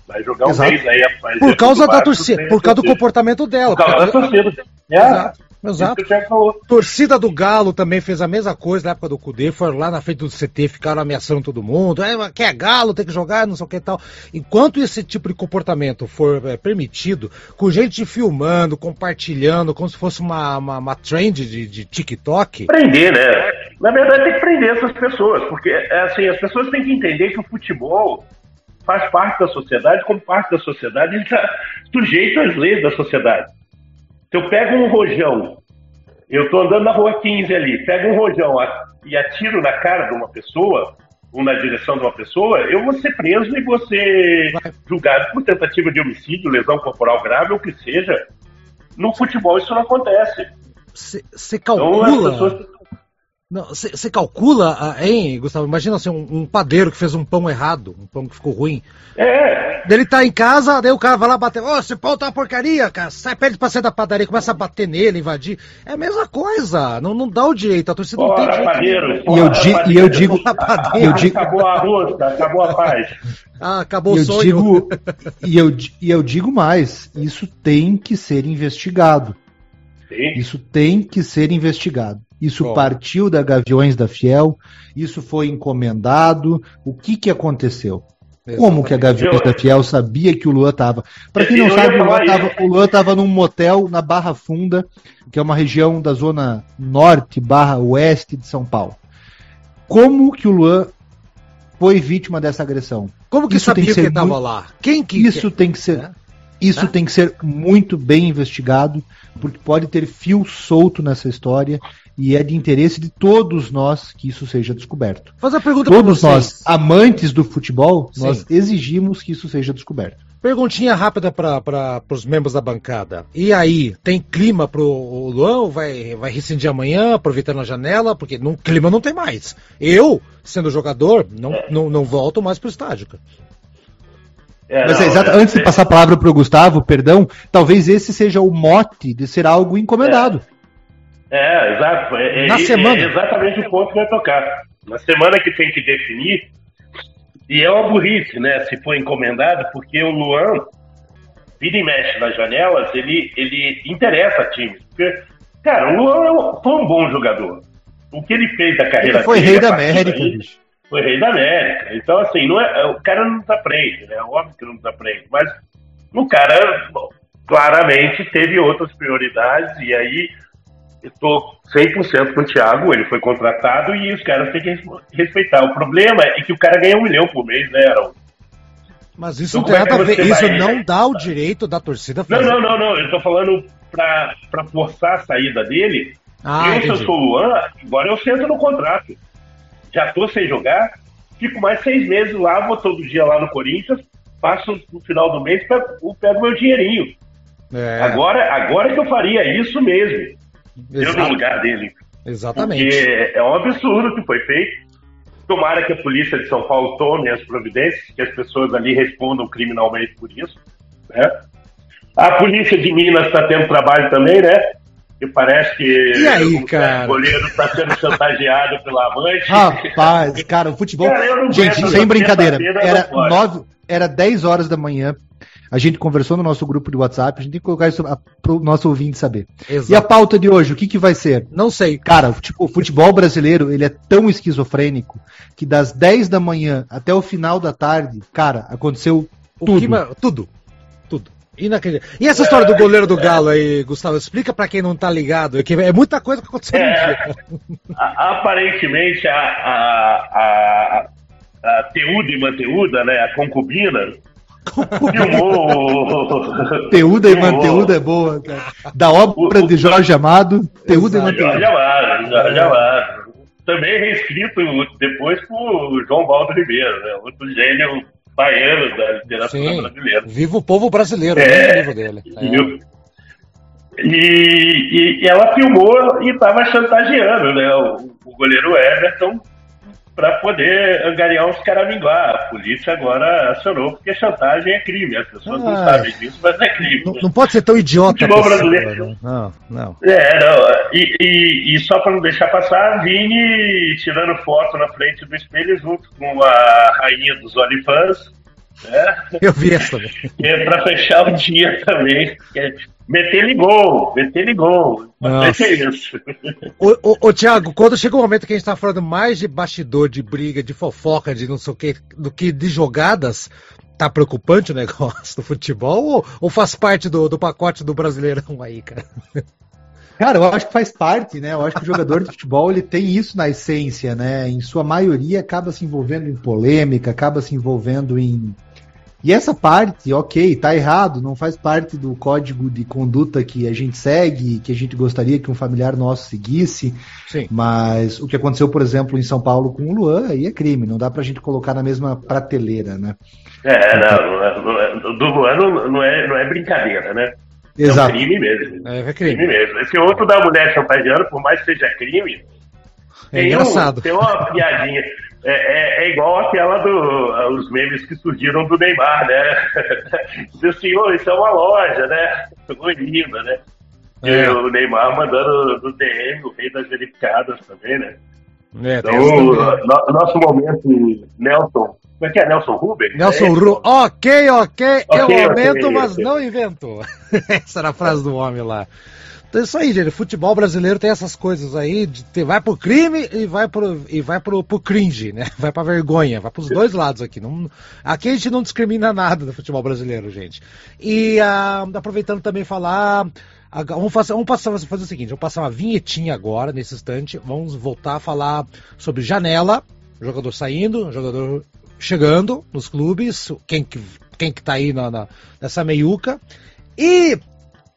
Vai jogar um Exato. mês aí. Por causa da torcida, por causa do comportamento dela. Por causa da torcida. É. Exato. Exato. Torcida do Galo também fez a mesma coisa na época do Cudê, foram lá na frente do CT, ficaram ameaçando todo mundo. É, quer Galo, tem que jogar, não sei o que tal. Enquanto esse tipo de comportamento for é, permitido, com gente filmando, compartilhando, como se fosse uma, uma, uma trend de, de TikTok. Prender, né? Na verdade, tem que prender essas pessoas, porque é assim, as pessoas têm que entender que o futebol faz parte da sociedade, como parte da sociedade, ele está sujeito às leis da sociedade. Se eu pego um rojão, eu estou andando na rua 15 ali, pego um rojão e atiro na cara de uma pessoa, ou na direção de uma pessoa, eu vou ser preso e vou ser julgado por tentativa de homicídio, lesão corporal grave, ou o que seja. No futebol isso não acontece. Você calcula. Então, as pessoas você calcula, ah, hein, Gustavo? Imagina assim, um, um, padeiro que fez um pão errado, um pão que ficou ruim. É. Ele tá em casa, daí o cara vai lá bater. Ô, oh, esse pão tá uma porcaria, cara. Sai, pede pra sair da padaria, começa a bater nele, invadir. É a mesma coisa. Não, não dá o direito, a torcida não tem direito. Padeiro, e, eu di, e eu digo. [LAUGHS] eu digo acabou a rosca, acabou a paz. [LAUGHS] Ah, acabou eu o sonho. Digo, [LAUGHS] e, eu, e eu digo mais: isso tem que ser investigado. Sim. Isso tem que ser investigado. Isso Bom. partiu da Gaviões da Fiel, isso foi encomendado. O que, que aconteceu? Exatamente. Como que a Gaviões da Fiel sabia que o Luan estava? Para quem não sabe, o Luan estava num motel na Barra Funda, que é uma região da zona norte barra oeste de São Paulo. Como que o Luan foi vítima dessa agressão? Como que isso sabia que, que estava lá? Quem que isso tem que ser? É? Isso tá? tem que ser muito bem investigado, porque pode ter fio solto nessa história e é de interesse de todos nós que isso seja descoberto. Faz a pergunta Todos nós, amantes do futebol, Sim. nós exigimos que isso seja descoberto. Perguntinha rápida para os membros da bancada. E aí, tem clima pro o Luan? Vai, vai rescindir amanhã, aproveitando a janela? Porque no clima não tem mais. Eu, sendo jogador, não, não, não volto mais pro estádio. Cara. É, Mas é, exato, é, antes de passar a palavra para o Gustavo, perdão, talvez esse seja o mote de ser algo encomendado. É, é exato. É, Na semana. é exatamente o ponto que vai tocar. Na semana que tem que definir, E é uma burrice, né? Se for encomendado, porque o Luan, vira e mexe nas janelas, ele, ele interessa a times. Porque, cara, o Luan é foi um bom jogador. O que ele fez da carreira ele foi dele, rei da América, aí, bicho. Foi rei da América. Então, assim, não é, o cara não desaprende, né? Óbvio que não desaprende. Mas o cara, bom, claramente, teve outras prioridades. E aí, estou 100% com o Thiago. Ele foi contratado e os caras têm que respeitar. O problema é que o cara ganha um milhão por mês, né, Aaron? Mas isso então, não a ver. Isso vai... não dá o direito da torcida fazer. Não, não, não, não. Eu tô falando pra, pra forçar a saída dele. Ah, eu, se eu sou o Luan, agora eu sento no contrato. Já tô sem jogar, fico mais seis meses lá, vou todo dia lá no Corinthians, passo no final do mês, pego, pego meu dinheirinho. É. Agora, agora que eu faria isso mesmo. Exato. Eu no lugar dele. Exatamente. Porque é um absurdo que foi feito. Tomara que a polícia de São Paulo tome as providências, que as pessoas ali respondam criminalmente por isso. Né? A polícia de Minas está tendo trabalho também, né? E parece que e aí, o cara? goleiro está sendo chantageado pela amante. Rapaz, cara, o futebol. Cara, Gente, sem brincadeira. Era, nove, era 10 horas da manhã. A gente conversou no nosso grupo de WhatsApp, a gente tem que colocar isso para o nosso ouvinte saber. Exato. E a pauta de hoje, o que, que vai ser? Não sei. Cara, o futebol brasileiro, ele é tão esquizofrênico que das 10 da manhã até o final da tarde, cara, aconteceu tudo. Que, tudo. Tudo. Inacreditável. E essa história do goleiro do Galo aí, Gustavo? Explica para quem não tá ligado. É, que é muita coisa que aconteceu é, Aparentemente, a, a, a, a Teuda e Manteuda, né, a concubina, Filmou. [LAUGHS] Teuda e Manteuda é boa, cara. Da obra de Jorge Amado, Teuda e Manteuda. Jorge Amado, Jorge Amado. Também reescrito depois por João Valdo Ribeiro, né? Outro gênio baiano da literatura Sim, brasileira. Viva o povo brasileiro, é, o livro dele. É. E, e, ela filmou e estava chantageando né, o, o goleiro Everton para poder angariar os caraminguá. A polícia agora acionou, porque chantagem é crime. As pessoas ah, não sabem disso, mas é crime. Não, não pode ser tão idiota. Futebol brasileiro. Né? Não, não. É, não. E, e, e só para não deixar passar, Vini tirando foto na frente do espelho junto com a rainha dos OnlyFans. Né? Eu vi essa é para fechar o dia também. É Meter-lhe gol, meter-lhe gol. Nossa. É isso. Ô, ô, ô, Thiago, quando chega o um momento que a gente tá falando mais de bastidor, de briga, de fofoca, de não sei o que, do que de jogadas, tá preocupante o [LAUGHS] negócio do futebol ou, ou faz parte do, do pacote do Brasileirão aí, cara? Cara, eu acho que faz parte, né? Eu acho que o jogador de futebol ele tem isso na essência, né? Em sua maioria acaba se envolvendo em polêmica, acaba se envolvendo em e essa parte, ok, tá errado, não faz parte do código de conduta que a gente segue, que a gente gostaria que um familiar nosso seguisse. Sim. Mas o que aconteceu, por exemplo, em São Paulo com o Luan, aí é crime, não dá pra gente colocar na mesma prateleira, né? É, não, do Luan não, não, é, não é brincadeira, né? Exato. É um crime mesmo. É, é crime. crime mesmo. Esse outro da mulher chantageando, por mais que seja crime, é tem engraçado. Um, tem uma piadinha. É, é, é, igual aquela do os memes que surgiram do Neymar, né? [LAUGHS] Diz assim, oh, isso é uma loja, né? Linda, né? É. E o Neymar mandando no DM, o rei das verificadas também, né? É, então, no, nosso momento, Nelson. Como é que é? Nelson Rubens? Nelson é Rubens. Ok, ok, okay eu aumento, okay, mas okay. não invento. [LAUGHS] Essa era a frase do homem lá. Então é isso aí, gente. Futebol brasileiro tem essas coisas aí, de ter, vai pro crime e vai pro, e vai pro, pro cringe, né? [LAUGHS] Vai pra vergonha, vai pros dois lados aqui. Não, aqui a gente não discrimina nada do futebol brasileiro, gente. E uh, aproveitando também falar. Vamos, fazer, vamos passar, fazer o seguinte, vamos passar uma vinhetinha agora, nesse instante. Vamos voltar a falar sobre janela, jogador saindo, jogador chegando nos clubes, quem que, quem que tá aí na, na, nessa meiuca. E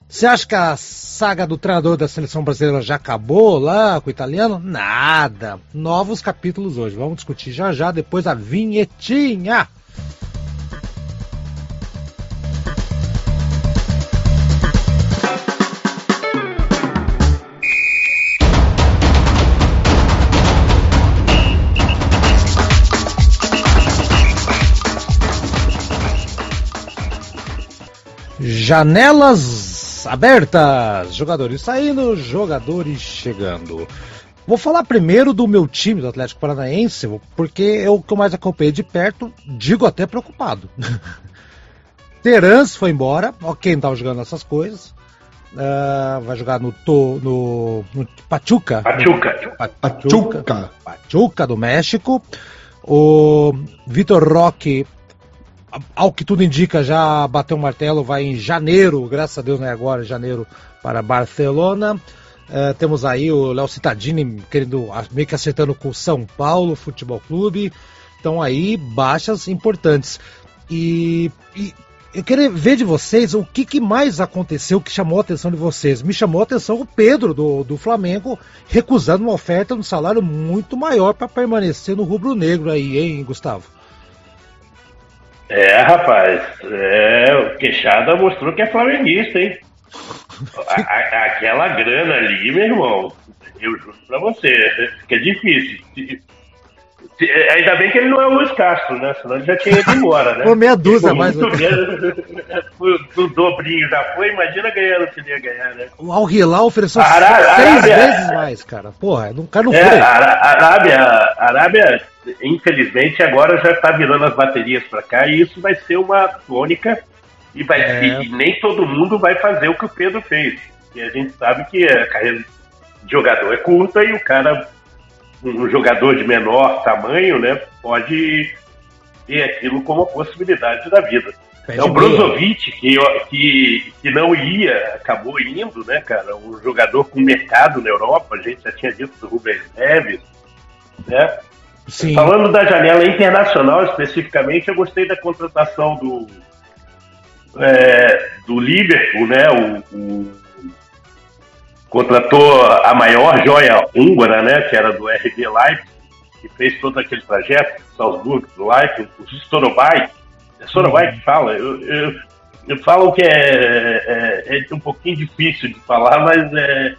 você acha que a saga do treinador da seleção brasileira já acabou lá com o italiano? Nada. Novos capítulos hoje. Vamos discutir já já depois da vinhetinha. Janelas abertas, jogadores saindo, jogadores chegando. Vou falar primeiro do meu time, do Atlético Paranaense, porque é o que eu mais acompanhei de perto, digo até preocupado. [LAUGHS] Terans foi embora, ok, não estava jogando essas coisas. Uh, vai jogar no, to, no, no Pachuca. Pachuca. Pachuca. Pachuca do México. O Vitor Roque, ao que tudo indica, já bateu o martelo, vai em janeiro, graças a Deus, não é agora, janeiro, para Barcelona. Uh, temos aí o Léo Cittadini querendo, meio que acertando com o São Paulo Futebol Clube. Então aí, baixas importantes. E, e eu queria ver de vocês o que, que, mais aconteceu que chamou a atenção de vocês. Me chamou a atenção o Pedro do, do Flamengo recusando uma oferta de um salário muito maior para permanecer no rubro-negro aí, hein, Gustavo? É, rapaz, é, o Queixada mostrou que é flamenguista, hein? a, a, aquela grana ali, meu irmão, eu juro pra você, que é difícil. É, ainda bem que ele não é o Luiz Castro, né? Senão ele já tinha ido embora, né? Pô, meia dúzia mais. Muito [LAUGHS] o, dobrinho já foi, imagina ganhando o que ele ia ganhar, né? O Al Hilal ofereceu Ará seis vezes mais, cara. Porra, o cara não é, foi. A Arábia, Arábia, infelizmente, agora já tá virando as baterias pra cá e isso vai ser uma tônica e, vai, é. e nem todo mundo vai fazer o que o Pedro fez. E a gente sabe que a carreira de jogador é curta e o cara um jogador de menor tamanho, né, pode ter aquilo como possibilidade da vida. É o Brozovic, que, que, que não ia, acabou indo, né, cara? Um jogador com mercado na Europa, a gente já tinha dito do Rubens Neves, né? Sim. Falando da janela internacional especificamente, eu gostei da contratação do, é, do Liverpool, né? O, o contratou a maior joia húngara, né, que era do RB Leipzig, que fez todo aquele trajeto, Salzburg, do Leipzig, o Storobai, é Storobai que fala, eu, eu, eu falo que é, é, é, um pouquinho difícil de falar, mas é...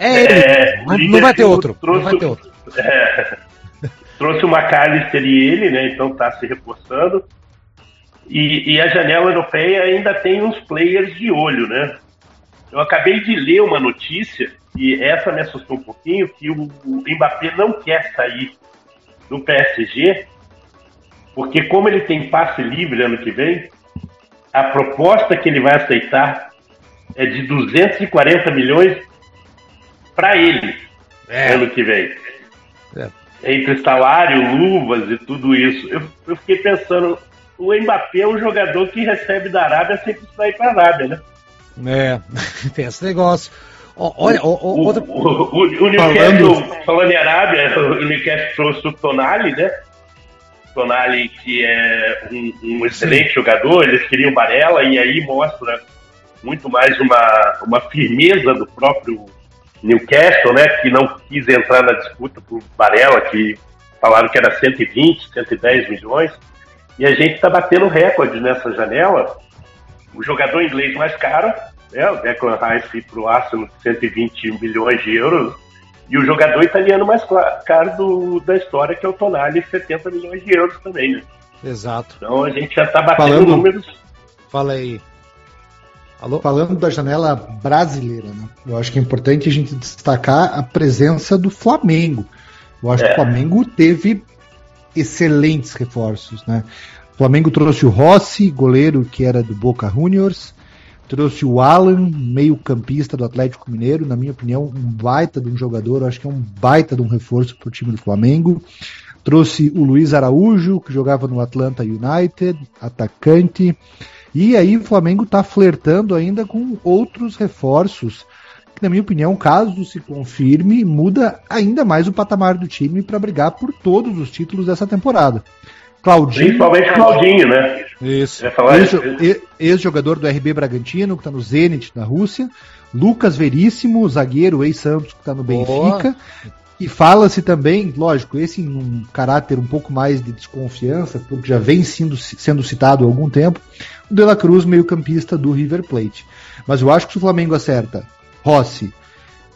É, é não vai ter outro, trouxe, não vai ter outro. [LAUGHS] É, trouxe o McAllister e ele, né, então está se reforçando, e, e a janela europeia ainda tem uns players de olho, né, eu acabei de ler uma notícia, e essa me assustou um pouquinho, que o, o Mbappé não quer sair do PSG, porque como ele tem passe livre ano que vem, a proposta que ele vai aceitar é de 240 milhões para ele é. ano que vem. É. Entre salário, luvas e tudo isso. Eu, eu, fiquei pensando, o Mbappé é um jogador que recebe da Arábia sem precisar ir para a Arábia, né? É, [LAUGHS] tem esse negócio. Olha, o, o, outra... o, o, o Newcastle, falando... falando em Arábia, [LAUGHS] o Newcastle trouxe o Tonali, né? Tonali, que é um, um excelente Sim. jogador, eles queriam Varela, e aí mostra muito mais uma, uma firmeza do próprio Newcastle, né? Que não quis entrar na disputa por Varela, que falaram que era 120, 110 milhões. E a gente está batendo recorde nessa janela o jogador inglês mais caro, né, o Declan Rice para o Arsenal, 120 milhões de euros, e o jogador italiano mais caro do, da história, que é o Tonali, 70 milhões de euros também. Né? Exato. Então a gente já está batendo Falando... números. Fala aí. Alô? Falando da janela brasileira, né? eu acho que é importante a gente destacar a presença do Flamengo. Eu acho é. que o Flamengo teve excelentes reforços, né? Flamengo trouxe o Rossi, goleiro que era do Boca Juniors. Trouxe o Alan, meio-campista do Atlético Mineiro, na minha opinião, um baita de um jogador, acho que é um baita de um reforço para o time do Flamengo. Trouxe o Luiz Araújo, que jogava no Atlanta United, atacante. E aí o Flamengo está flertando ainda com outros reforços, que na minha opinião, caso se confirme, muda ainda mais o patamar do time para brigar por todos os títulos dessa temporada. Claudinho. Principalmente Claudinho, né? Isso. Ex-jogador do RB Bragantino, que está no Zenit, na Rússia. Lucas Veríssimo, zagueiro ex-Santos, que está no Benfica. E fala-se também, lógico, esse em um caráter um pouco mais de desconfiança, porque já vem sendo, sendo citado há algum tempo, o De La Cruz, meio-campista do River Plate. Mas eu acho que se o Flamengo acerta Rossi,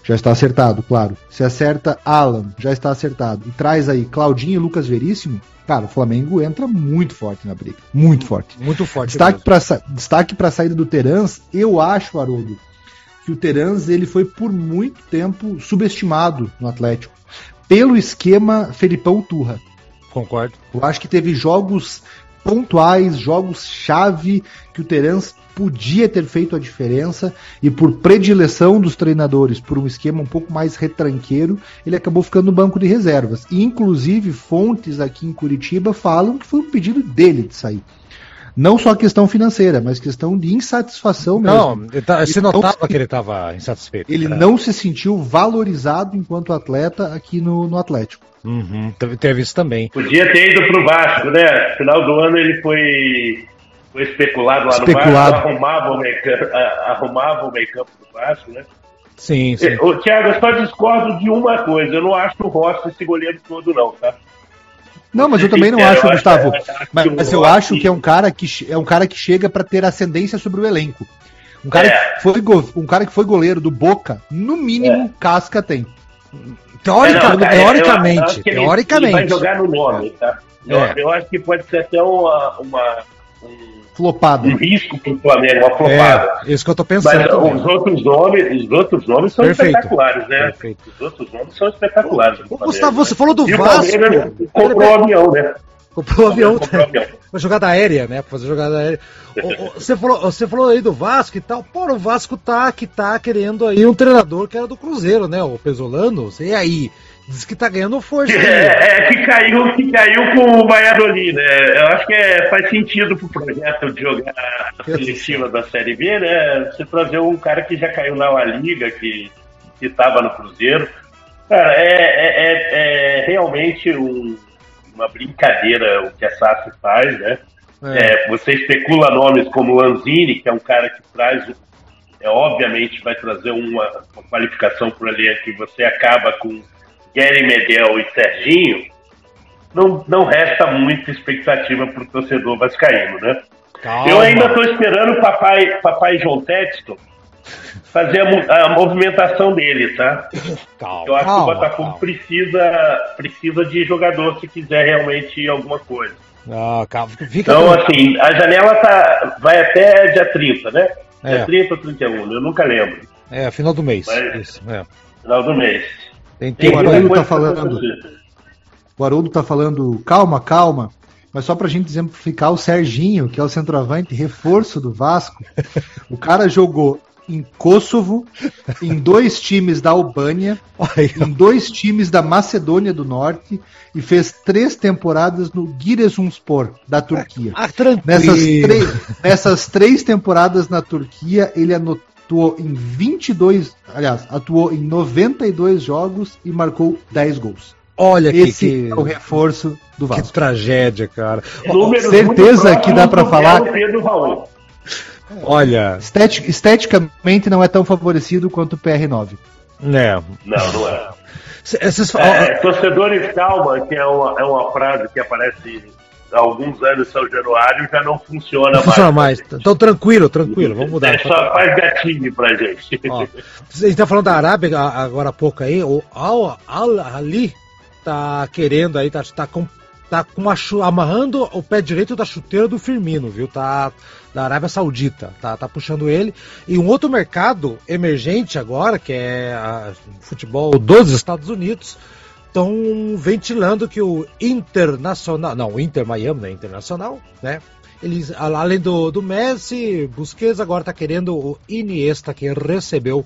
já está acertado, claro. Se acerta Alan, já está acertado. E traz aí Claudinho e Lucas Veríssimo, cara, o Flamengo entra muito forte na briga. Muito forte. Muito forte. Destaque para destaque a saída do Terans, eu acho, Haroldo, que o Terans ele foi por muito tempo subestimado no Atlético pelo esquema Felipão Turra. Concordo. Eu acho que teve jogos pontuais, jogos chave que o Terence podia ter feito a diferença e por predileção dos treinadores por um esquema um pouco mais retranqueiro, ele acabou ficando no banco de reservas. E inclusive fontes aqui em Curitiba falam que foi um pedido dele de sair. Não só questão financeira, mas questão de insatisfação mesmo. Não, tá, você notava que ele estava insatisfeito. Ele não se sentiu valorizado enquanto atleta aqui no, no Atlético. Uhum, teve isso também. Podia ter ido pro Vasco, né? Final do ano ele foi, foi especulado lá especulado. no Vasco, arrumava o meio arrumava o meio campo do Vasco, né? Sim, sim. O Thiago, eu só discordo de uma coisa. Eu não acho o Rossi esse goleiro todo, não, tá? Não, mas eu também não acho, Gustavo. Mas, mas eu acho que é um cara que é um cara que chega para ter ascendência sobre o elenco. Um cara, é. que foi, um cara que foi goleiro do Boca, no mínimo, é. casca tem. Teorica, é, não, cara, teoricamente. Eu, eu teoricamente. Ele, vai jogar no nome, tá? Eu, é. eu, acho que pode ser até uma, uma um, Flopado. um risco para o Flamengo, uma flopada. É, isso que eu tô pensando. Mas os outros nomes, os outros nomes são Perfeito. espetaculares, né? Perfeito. Os outros nomes são espetaculares. Gustavo, você falou do e Vasco. O comprou o avião, né? Comprou o avião, uma jogada aérea, né? Pra fazer jogada aérea. Você falou, você falou aí do Vasco e tal. Pô, o Vasco tá que tá querendo aí um treinador que era do Cruzeiro, né? O Pesolano. E aí? Diz que tá ganhando força. [LAUGHS] É, é, que caiu, que caiu com o Valladolid, né? Eu acho que é, faz sentido pro projeto de jogar [LAUGHS] a seletiva da Série B, né? Você trazer um cara que já caiu na La Liga, que, que tava no Cruzeiro. Cara, é, é, é, é realmente um, uma brincadeira o que a SAF faz, né? É. você especula nomes como Lanzini, que é um cara que traz é, obviamente vai trazer uma, uma qualificação por ali que você acaba com Gary Medel e Serginho, não, não resta muita expectativa para o torcedor vascaíno, né? Calma. Eu ainda estou esperando o papai, papai João Texto fazer a, a, movimentação dele, tá? Calma, Eu acho calma, que o Botafogo calma. precisa, precisa de jogador se quiser realmente alguma coisa. Ah, calma, fica então, assim, a janela tá, vai até dia 30, né? É. Dia 30 ou 31, eu nunca lembro. É, final do mês. Mas, Isso, é. Final do mês. Tem, tem o Haroldo tá falando. O Haroldo tá falando, calma, calma. Mas só pra gente exemplificar o Serginho, que é o centroavante reforço do Vasco, o cara jogou em Kosovo, em dois times da Albânia, em dois times da Macedônia do Norte e fez três temporadas no Giresunspor da Turquia. Ah, nessas, nessas três temporadas na Turquia, ele anotou atuou em 22, aliás, atuou em 92 jogos e marcou 10 gols. Olha Esse que, é o reforço do Vasco. Que tragédia, cara. Números Certeza que dá para falar. Olha, Estetic, esteticamente não é tão favorecido quanto o PR9. É. Não, não é. Esses... É, torcedores calma, que é uma, é uma frase que aparece alguns anos São Januário já não funciona não mais. Funciona mais. Então tranquilo, tranquilo, vamos mudar. É só faz gatinho pra gente. Ó, a gente tá falando da Arábia agora há pouco aí, o Al, Al Ali tá querendo aí, tá, tá com tá com uma, amarrando o pé direito da chuteira do Firmino, viu? Tá da Arábia Saudita, tá, tá puxando ele. E um outro mercado emergente agora, que é o futebol dos Estados Unidos, estão ventilando que o Internacional, não, o Inter Miami, né, Internacional, né? Eles, além do, do Messi, Busquets agora está querendo o Iniesta, que recebeu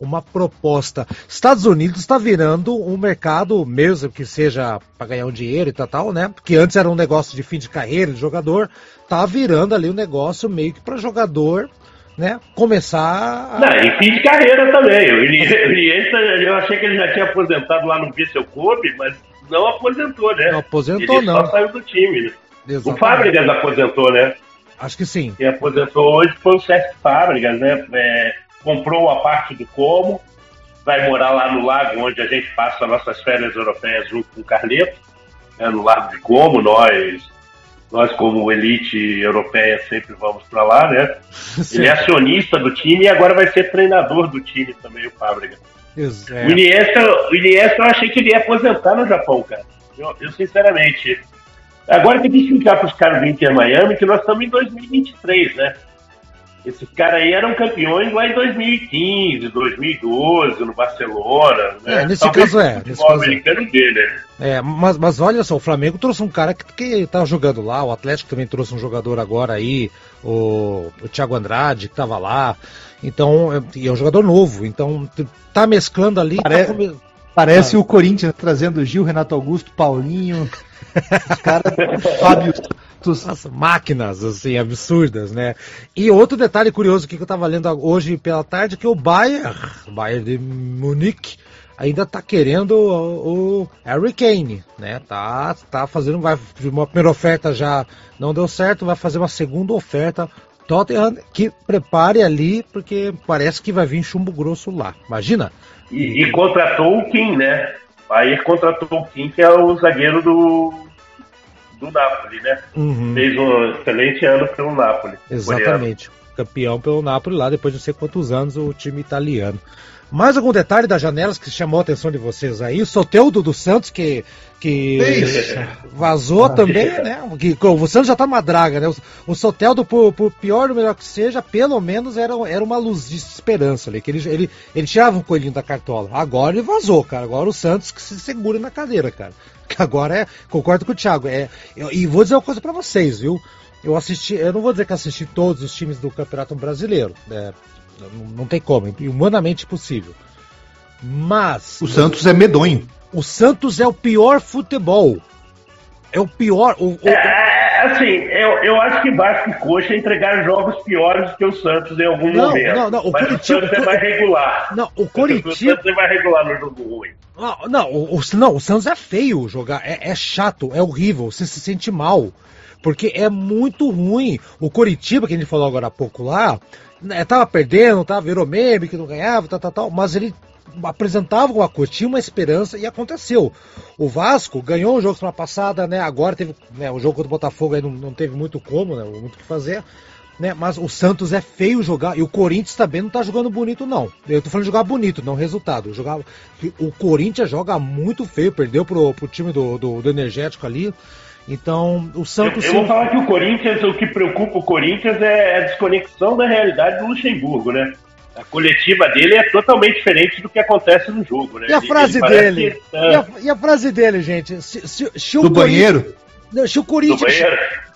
uma proposta. Estados Unidos está virando um mercado, mesmo que seja para ganhar um dinheiro e tal, tal, né? Porque antes era um negócio de fim de carreira de jogador, tá virando ali um negócio meio que para jogador né, começar a... Não, e fim de carreira também. O Iniesta, eu achei que ele já tinha aposentado lá no Vissel Kobe, mas não aposentou, né? Não aposentou, ele não. só saiu do time. Né? O Fábricas aposentou, né? Acho que sim. Quem aposentou hoje foi o Sérgio Fábricas, né? É, comprou a parte do Como, vai morar lá no lago onde a gente passa nossas férias europeias junto com o Carleto, né? no Lago de Como, nós nós como elite europeia sempre vamos para lá, né? Sim. [LAUGHS] Ele é acionista do time e agora vai ser treinador do time também, o Fábrica. O Iniesta, o Iniesta eu achei que ele ia aposentar no Japão, cara. Eu, eu sinceramente. Agora tem que explicar para os caras do Inter Miami que nós estamos em 2023, né? Esses caras aí eram campeões lá em 2015, 2012, no Barcelona. Né? É, nesse Talvez caso é. Nesse caso é. americano é. dele, né? É, mas, mas olha só, o Flamengo trouxe um cara que, que tá jogando lá, o Atlético também trouxe um jogador agora aí, o, o Thiago Andrade, que tava lá. Então, é, e é um jogador novo, então tá mesclando ali. Tá Pare... Tá Parece ah. o Corinthians trazendo Gil, Renato Augusto, Paulinho, os caras, [LAUGHS] Fábio Santos. máquinas, assim, absurdas, né? E outro detalhe curioso que eu estava lendo hoje pela tarde, que o Bayern, Bayern de Munique, ainda tá querendo o, o, Harry Kane, né? Tá, tá fazendo, vai, uma primeira oferta já não deu certo, vai fazer uma segunda oferta Tottenham que prepare ali, porque parece que vai vir chumbo grosso lá. Imagina? E, e contratou o Kim, né? Aí contratou o Kim, que é o zagueiro do, do Napoli, né? Uhum. Fez um excelente ano pelo Napoli. Exatamente. Campeão pelo Napoli lá, depois de não sei quantos anos, o time italiano. Mais algum detalhe das janelas que chamou a atenção de vocês aí? O Soteudo do Santos, que, que vazou ah, também, né? Que, o Santos já tá uma draga, né? O, o Soteldo, por, por pior ou melhor que seja, pelo menos era, era uma luz de esperança ali. Que ele, ele, ele tirava um coelhinho da cartola. Agora ele vazou, cara. Agora o Santos que se segura na cadeira, cara. [LAUGHS] Agora é. Concordo com o Thiago. É, eu, e vou dizer uma coisa para vocês, viu? Eu assisti, eu não vou dizer que assisti todos os times do Campeonato Brasileiro. Né? Não, não tem como, é humanamente possível. Mas. O Santos é medonho. O Santos é o pior futebol. É o pior. O, o... É, assim, eu, eu acho que Vasco e Coxa entregaram jogos piores que o Santos em algum não, momento. Não, não, o Mas Curitiba, o Santos é mais regular. Não, o Curitiba. O Santos é mais regular no jogo ruim. Não, não, o, não, o Santos é feio jogar. É, é chato, é horrível. Você se sente mal. Porque é muito ruim. O Curitiba, que a gente falou agora há pouco lá, né, tava perdendo, tava, virou meme, que não ganhava, tal, tal, tal, mas ele apresentava uma coisa, tinha uma esperança e aconteceu. O Vasco ganhou o jogo semana passada, né? Agora teve né, o jogo contra o Botafogo aí não, não teve muito como, né? Muito o que fazer. Né, mas o Santos é feio jogar e o Corinthians também não tá jogando bonito, não. Eu tô falando de jogar bonito, não resultado. Jogar, o Corinthians joga muito feio, perdeu pro, pro time do, do, do Energético ali. Então, o Santos. Eu, eu vou falar que o Corinthians, o que preocupa o Corinthians é a desconexão da realidade do Luxemburgo, né? A coletiva dele é totalmente diferente do que acontece no jogo, né? E a frase ele dele? Que... E, a, e, a, frase dele, gente? Se, se, se do banheiro? Não, se o Corinthians.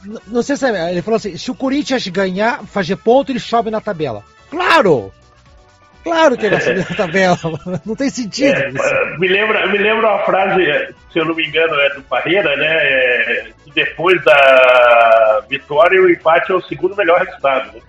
Não, não sei se é, ele falou assim: se o Corinthians ganhar, fazer ponto, ele chove na tabela. Claro! Claro que ele vai subir na [LAUGHS] tabela, não tem sentido. É, me, lembra, me lembra uma frase, se eu não me engano, é do Parreira, né? É, que depois da vitória, o empate é o segundo melhor resultado. Né?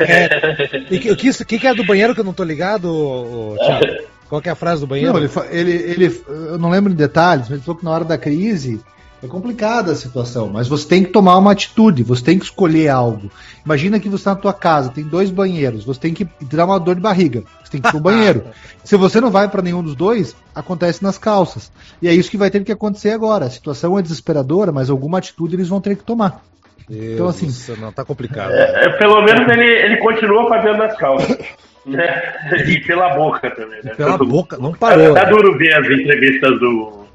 É, o que, que, que é do banheiro que eu não tô ligado, Thiago? Qual é a frase do banheiro? Não, ele, ele, ele, eu não lembro de detalhes, mas ele falou que na hora da crise é complicada a situação, mas você tem que tomar uma atitude, você tem que escolher algo. Imagina que você está na tua casa, tem dois banheiros, você tem que dar uma dor de barriga, você tem que ir pro banheiro. [LAUGHS] Se você não vai para nenhum dos dois, acontece nas calças. E é isso que vai ter que acontecer agora. A situação é desesperadora, mas alguma atitude eles vão ter que tomar. Deus então assim, não tá complicado. É, é, pelo menos ele, ele continua fazendo nas calças. [LAUGHS] Né? E pela boca também. Né? Pela Tudo, boca, não parou. Tá, tá duro ver as entrevistas do,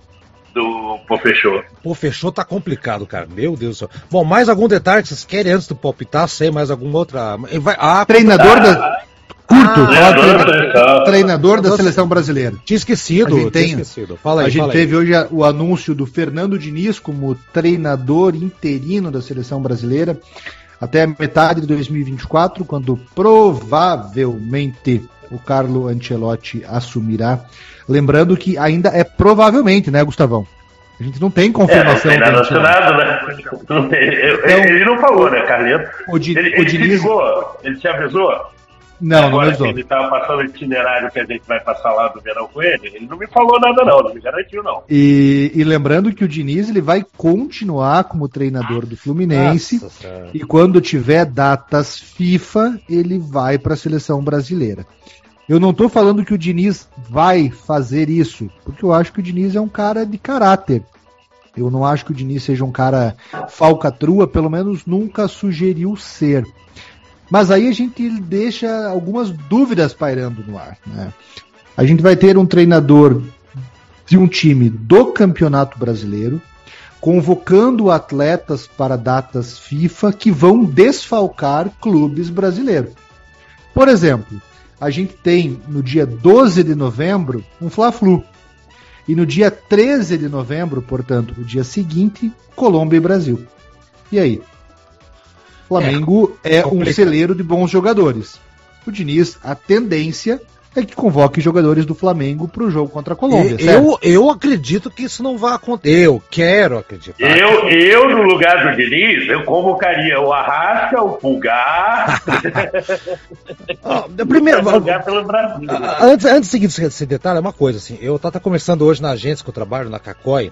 do Pô Fechou. Pô Fechou tá complicado, cara. Meu Deus do céu. Bom, mais algum detalhe que vocês querem antes do palpitar? Sei, mais alguma outra. Vai... Ah, treinador ah, da. Curto, ah, treinador, treinador da seleção brasileira. Tinha esquecido, a gente, tem, esquecido. Fala aí, a gente fala teve aí. hoje o anúncio do Fernando Diniz como treinador interino da seleção brasileira até a metade de 2024, quando provavelmente o Carlo Ancelotti assumirá Lembrando que ainda é provavelmente, né, Gustavão? A gente não tem confirmação. É, não tem nada assinado, né? [LAUGHS] ele não falou, né, Carlinhos? O, Di, ele, o ele, Diniz... ligou, ele te avisou? Não, Agora, não avisou. Ele estava passando o itinerário que a gente vai passar lá do verão com ele. Ele não me falou nada, não, não me garantiu, não. E, e lembrando que o Diniz ele vai continuar como treinador do Fluminense. Nossa, e quando tiver datas FIFA, ele vai para a seleção brasileira. Eu não estou falando que o Diniz vai fazer isso, porque eu acho que o Diniz é um cara de caráter. Eu não acho que o Diniz seja um cara falcatrua, pelo menos nunca sugeriu ser. Mas aí a gente deixa algumas dúvidas pairando no ar. Né? A gente vai ter um treinador de um time do Campeonato Brasileiro, convocando atletas para datas FIFA que vão desfalcar clubes brasileiros. Por exemplo, a gente tem no dia 12 de novembro um Fla-Flu. E no dia 13 de novembro, portanto, o dia seguinte, Colômbia e Brasil. E aí? Flamengo é, é um celeiro de bons jogadores. O Diniz, a tendência é que convoque jogadores do Flamengo para o jogo contra a Colômbia. Eu, eu acredito que isso não vai acontecer. Eu quero acreditar. Eu, eu, no lugar do Diniz, eu convocaria o Arrasca, o Pulgar. [LAUGHS] primeiro, pelo Brasil. Antes, antes de seguir esse detalhe, é uma coisa assim. Eu estava conversando hoje na agência que eu trabalho, na Cacói.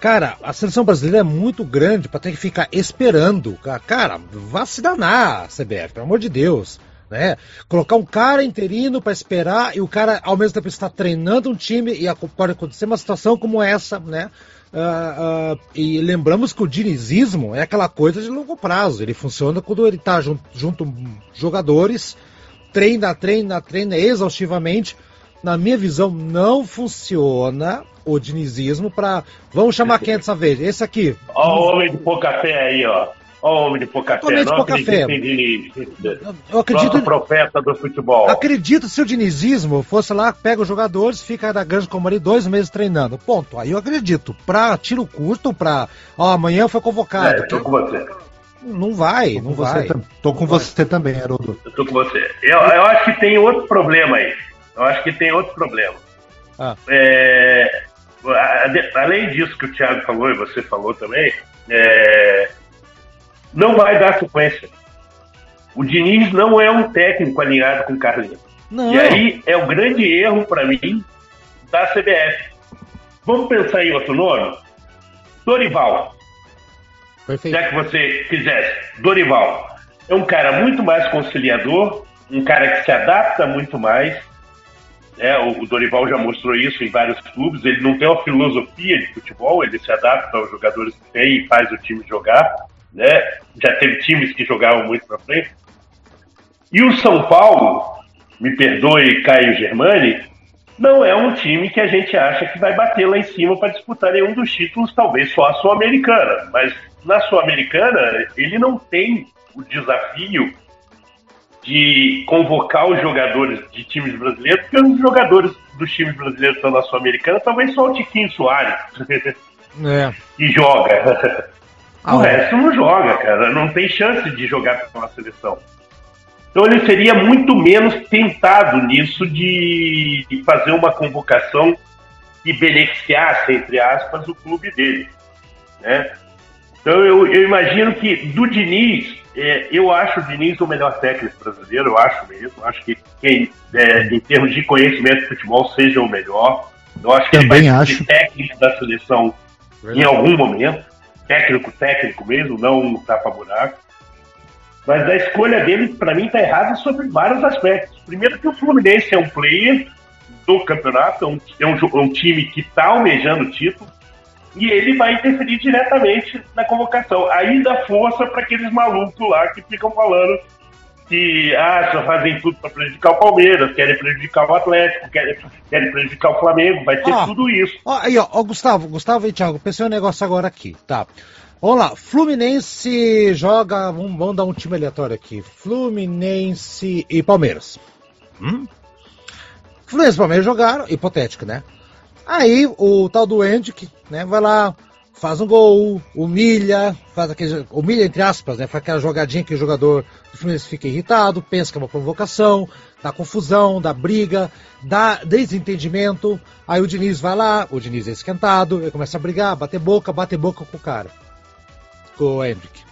Cara, a seleção brasileira é muito grande para ter que ficar esperando. Cara, vá se danar, CBF, pelo amor de Deus né? Colocar um cara interino para esperar e o cara ao mesmo tempo está treinando um time e pode acontecer uma situação como essa, né? Uh, uh, e lembramos que o dinizismo é aquela coisa de longo prazo. Ele funciona quando ele está junto, junto jogadores, treina, treina, treina exaustivamente. Na minha visão, não funciona o dinizismo para. Vamos chamar quem dessa vez? Esse aqui. Ó, o homem de pouca fé aí, ó. Ó, homem de pouca fé. Não pouca fé. Eu acredito. profeta do futebol. Acredito se o dinizismo fosse lá, pega os jogadores, fica da grande como ali dois meses treinando. Ponto. Aí eu acredito. Pra tiro curto, pra. Ó, amanhã foi convocado. É, tô com você. Não vai, não vai. Tô com você também, Haroldo. Eu tô com você. Eu, eu acho que tem outro problema aí. Eu acho que tem outro problema. Ah. É, além disso que o Thiago falou e você falou também, é, não vai dar sequência. O Diniz não é um técnico alinhado com o Carlinhos. Não. E aí é o grande erro para mim da CBF. Vamos pensar em outro nome? Dorival. Perfeito. Já que você quisesse. Dorival. É um cara muito mais conciliador, um cara que se adapta muito mais. É, o Dorival já mostrou isso em vários clubes. Ele não tem uma filosofia de futebol, ele se adapta aos jogadores que tem e faz o time jogar né? Já teve times que jogavam muito para frente. E o São Paulo, me perdoe Caio Germani, não é um time que a gente acha que vai bater lá em cima para disputar nenhum dos títulos, talvez só a Sul-Americana. Mas na Sul-Americana, ele não tem o desafio de convocar os jogadores de times brasileiros, porque os jogadores dos times brasileiros na Sul-Americana talvez só o Tiquinho Soares, [LAUGHS] é. que joga. O resto não joga, cara. Não tem chance de jogar com a seleção. Então ele seria muito menos tentado nisso de, de fazer uma convocação que beneficiasse, entre aspas, o clube dele. Né? Então eu, eu imagino que do Diniz, é, eu acho o Diniz o melhor técnico brasileiro, eu acho mesmo. Acho que quem, é, em termos de conhecimento de futebol, seja o melhor. Eu acho que Também ele vai acho. ser técnico da seleção Verdade. em algum momento técnico, técnico mesmo, não um tapa-buraco. Mas a escolha dele, para mim, está errada sobre vários aspectos. Primeiro que o Fluminense é um player do campeonato, é um, é um, é um time que está almejando o título, e ele vai interferir diretamente na convocação. Aí dá força para aqueles malucos lá que ficam falando que ah, só fazem tudo para prejudicar o Palmeiras, querem prejudicar o Atlético, querem, querem prejudicar o Flamengo, vai ter ah, tudo isso. Ó, aí, ó, ó, Gustavo, Gustavo e Thiago, pensei um negócio agora aqui, tá? Vamos lá, Fluminense joga, vamos, vamos dar um time aleatório aqui, Fluminense e Palmeiras. Hum? Fluminense e Palmeiras jogaram, hipotético, né? Aí o tal do Andy, que né, vai lá, faz um gol, humilha, faz aquele, humilha entre aspas, né? Faz aquela jogadinha que o jogador do Fluminense fica irritado, pensa que é uma provocação, dá confusão, dá briga, dá desentendimento. Aí o Diniz vai lá, o Diniz é esquentado, ele começa a brigar, bater boca, bater boca com o cara. Com o Hendrick.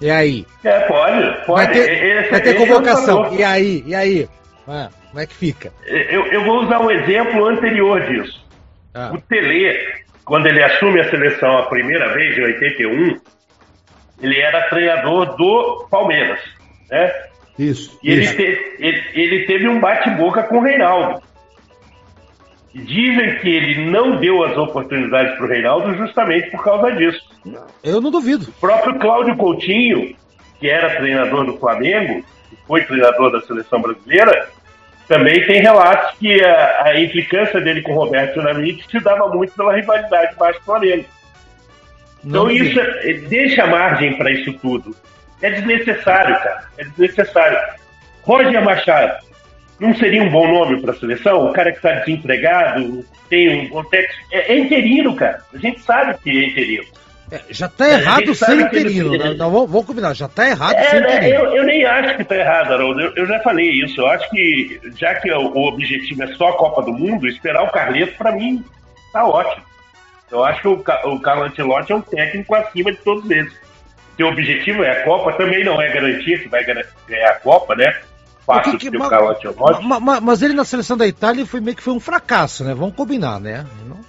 E aí? É, pode, pode. Vai ter, esse, vai ter convocação. E aí? E aí? Ah, como é que fica? Eu, eu vou usar um exemplo anterior disso. Ah. O Tele quando ele assume a seleção a primeira vez, em 81, ele era treinador do Palmeiras, né? Isso. E isso. Ele, te, ele, ele teve um bate-boca com o Reinaldo. Dizem que ele não deu as oportunidades para o Reinaldo justamente por causa disso. Eu não duvido. O próprio Cláudio Coutinho, que era treinador do Flamengo, foi treinador da seleção brasileira, também tem relatos que a, a implicância dele com o Roberto Dinamite se dava muito pela rivalidade baixo Flamengo. Então isso é, deixa margem para isso tudo. É desnecessário, cara. É desnecessário. Roger Machado não seria um bom nome para a seleção? O cara que está desempregado, tem um contexto. É, é interino, cara. A gente sabe que é interino. É, já está errado ser interino. Né? Não, vamos, vamos combinar, já está errado é, né, interino. Eu, eu, nem acho que está errado, Haroldo. Eu, eu, já falei isso. Eu acho que, já que o, o objetivo é só a Copa do Mundo, esperar o Carleto, para mim, tá ótimo. Eu acho que o, o Carlo Ancelotti é um técnico acima de todos eles. Se o objetivo é a Copa, também não é garantia que vai ganhar a Copa, né? Fácil que, que, o Carlo Ancelotti. Mas, mas, ele na seleção da Itália foi meio que foi um fracasso, né? Vamos combinar, né? Não,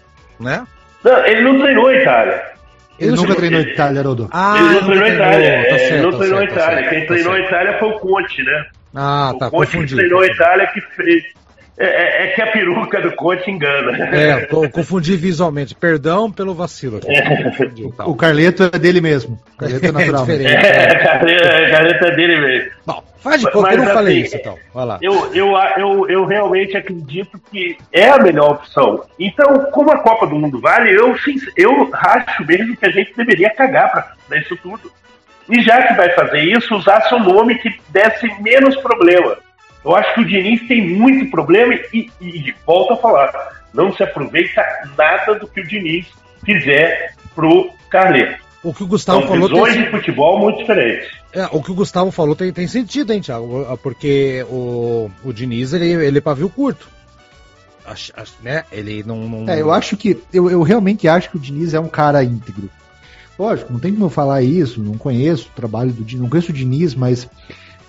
né? Não, ele não treinou a Itália. Ele, ele nunca treinou a Itália, Rodolfo. Ah, ele não treinou a Itália. Tá certo, ele não tá treinou a Itália. Tá Quem tá treinou a Itália foi o Conte, né? Ah, tá. O Conte que treinou a Itália que fez é, é, é, que a peruca do Conte engana. É, confundi visualmente. Perdão pelo vacilo. É. O Carleto é dele mesmo. O Carleto é [LAUGHS] natural. É, é, Carleto é dele mesmo. Bom, faz de conta, eu não assim, falei isso então. Vai lá. Eu, eu, eu, eu realmente acredito que é a melhor opção. Então, como a Copa do Mundo vale, eu, eu acho mesmo que a gente deveria cagar para isso tudo. E já que vai fazer isso, usasse um nome que desse menos problema. Eu acho que o Diniz tem muito problema e, e volta a falar, não se aproveita nada do que o Diniz fizer pro Carleto. O que o Gustavo São falou. Visões tem... de futebol muito diferentes. É, o que o Gustavo falou tem, tem sentido, hein, Thiago? Porque o, o Diniz, ele, ele é pavio curto. Acho, acho, né? Ele não. não... É, eu acho que. Eu, eu realmente acho que o Diniz é um cara íntegro. Lógico, não tem como eu falar isso, não conheço o trabalho do Diniz, não conheço o Diniz, mas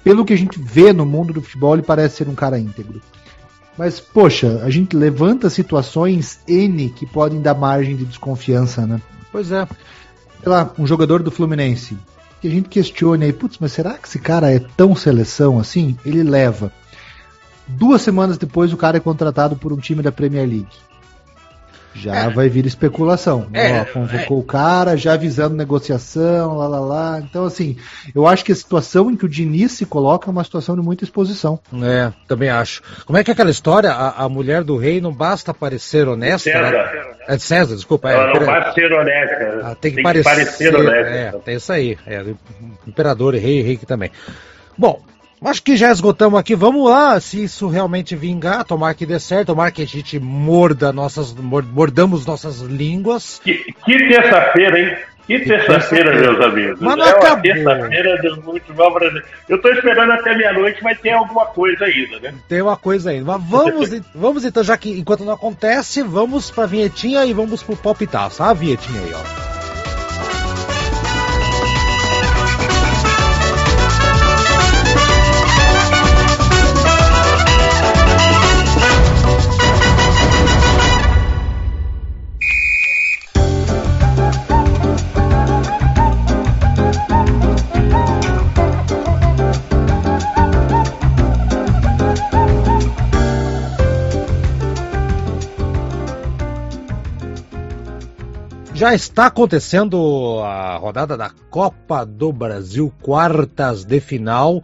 pelo que a gente vê no mundo do futebol, ele parece ser um cara íntegro. Mas, poxa, a gente levanta situações N que podem dar margem de desconfiança, né? Pois é. Sei lá, um jogador do Fluminense. Que a gente questione aí, putz, mas será que esse cara é tão seleção assim? Ele leva. Duas semanas depois o cara é contratado por um time da Premier League já é. vai vir especulação. É, Ó, convocou é. o cara, já avisando negociação, lá lá lá. Então, assim, eu acho que a situação em que o Diniz se coloca é uma situação de muita exposição. É, também acho. Como é que é aquela história? A, a mulher do rei não basta parecer honesta. César. Ela, é de César, desculpa. Ela é, não basta ser honesta. Ah, tem que, tem parecer, que parecer honesta. É, tem isso aí. É, imperador e rei, rei que também. Bom, Acho que já esgotamos aqui. Vamos lá, se isso realmente vingar, tomar que dê certo, tomar que a gente morda nossas, mordamos nossas línguas. Que, que terça-feira, hein? Que terça-feira, meus amigos. Mas não é acabou. terça-feira do futebol brasileiro. Eu tô esperando até meia-noite, mas tem alguma coisa ainda, né? Tem uma coisa ainda. Mas vamos, [LAUGHS] vamos então, já que enquanto não acontece, vamos pra vinhetinha e vamos pro palpitaço. Ah, a vinhetinha aí, ó. Já está acontecendo a rodada da Copa do Brasil, quartas de final.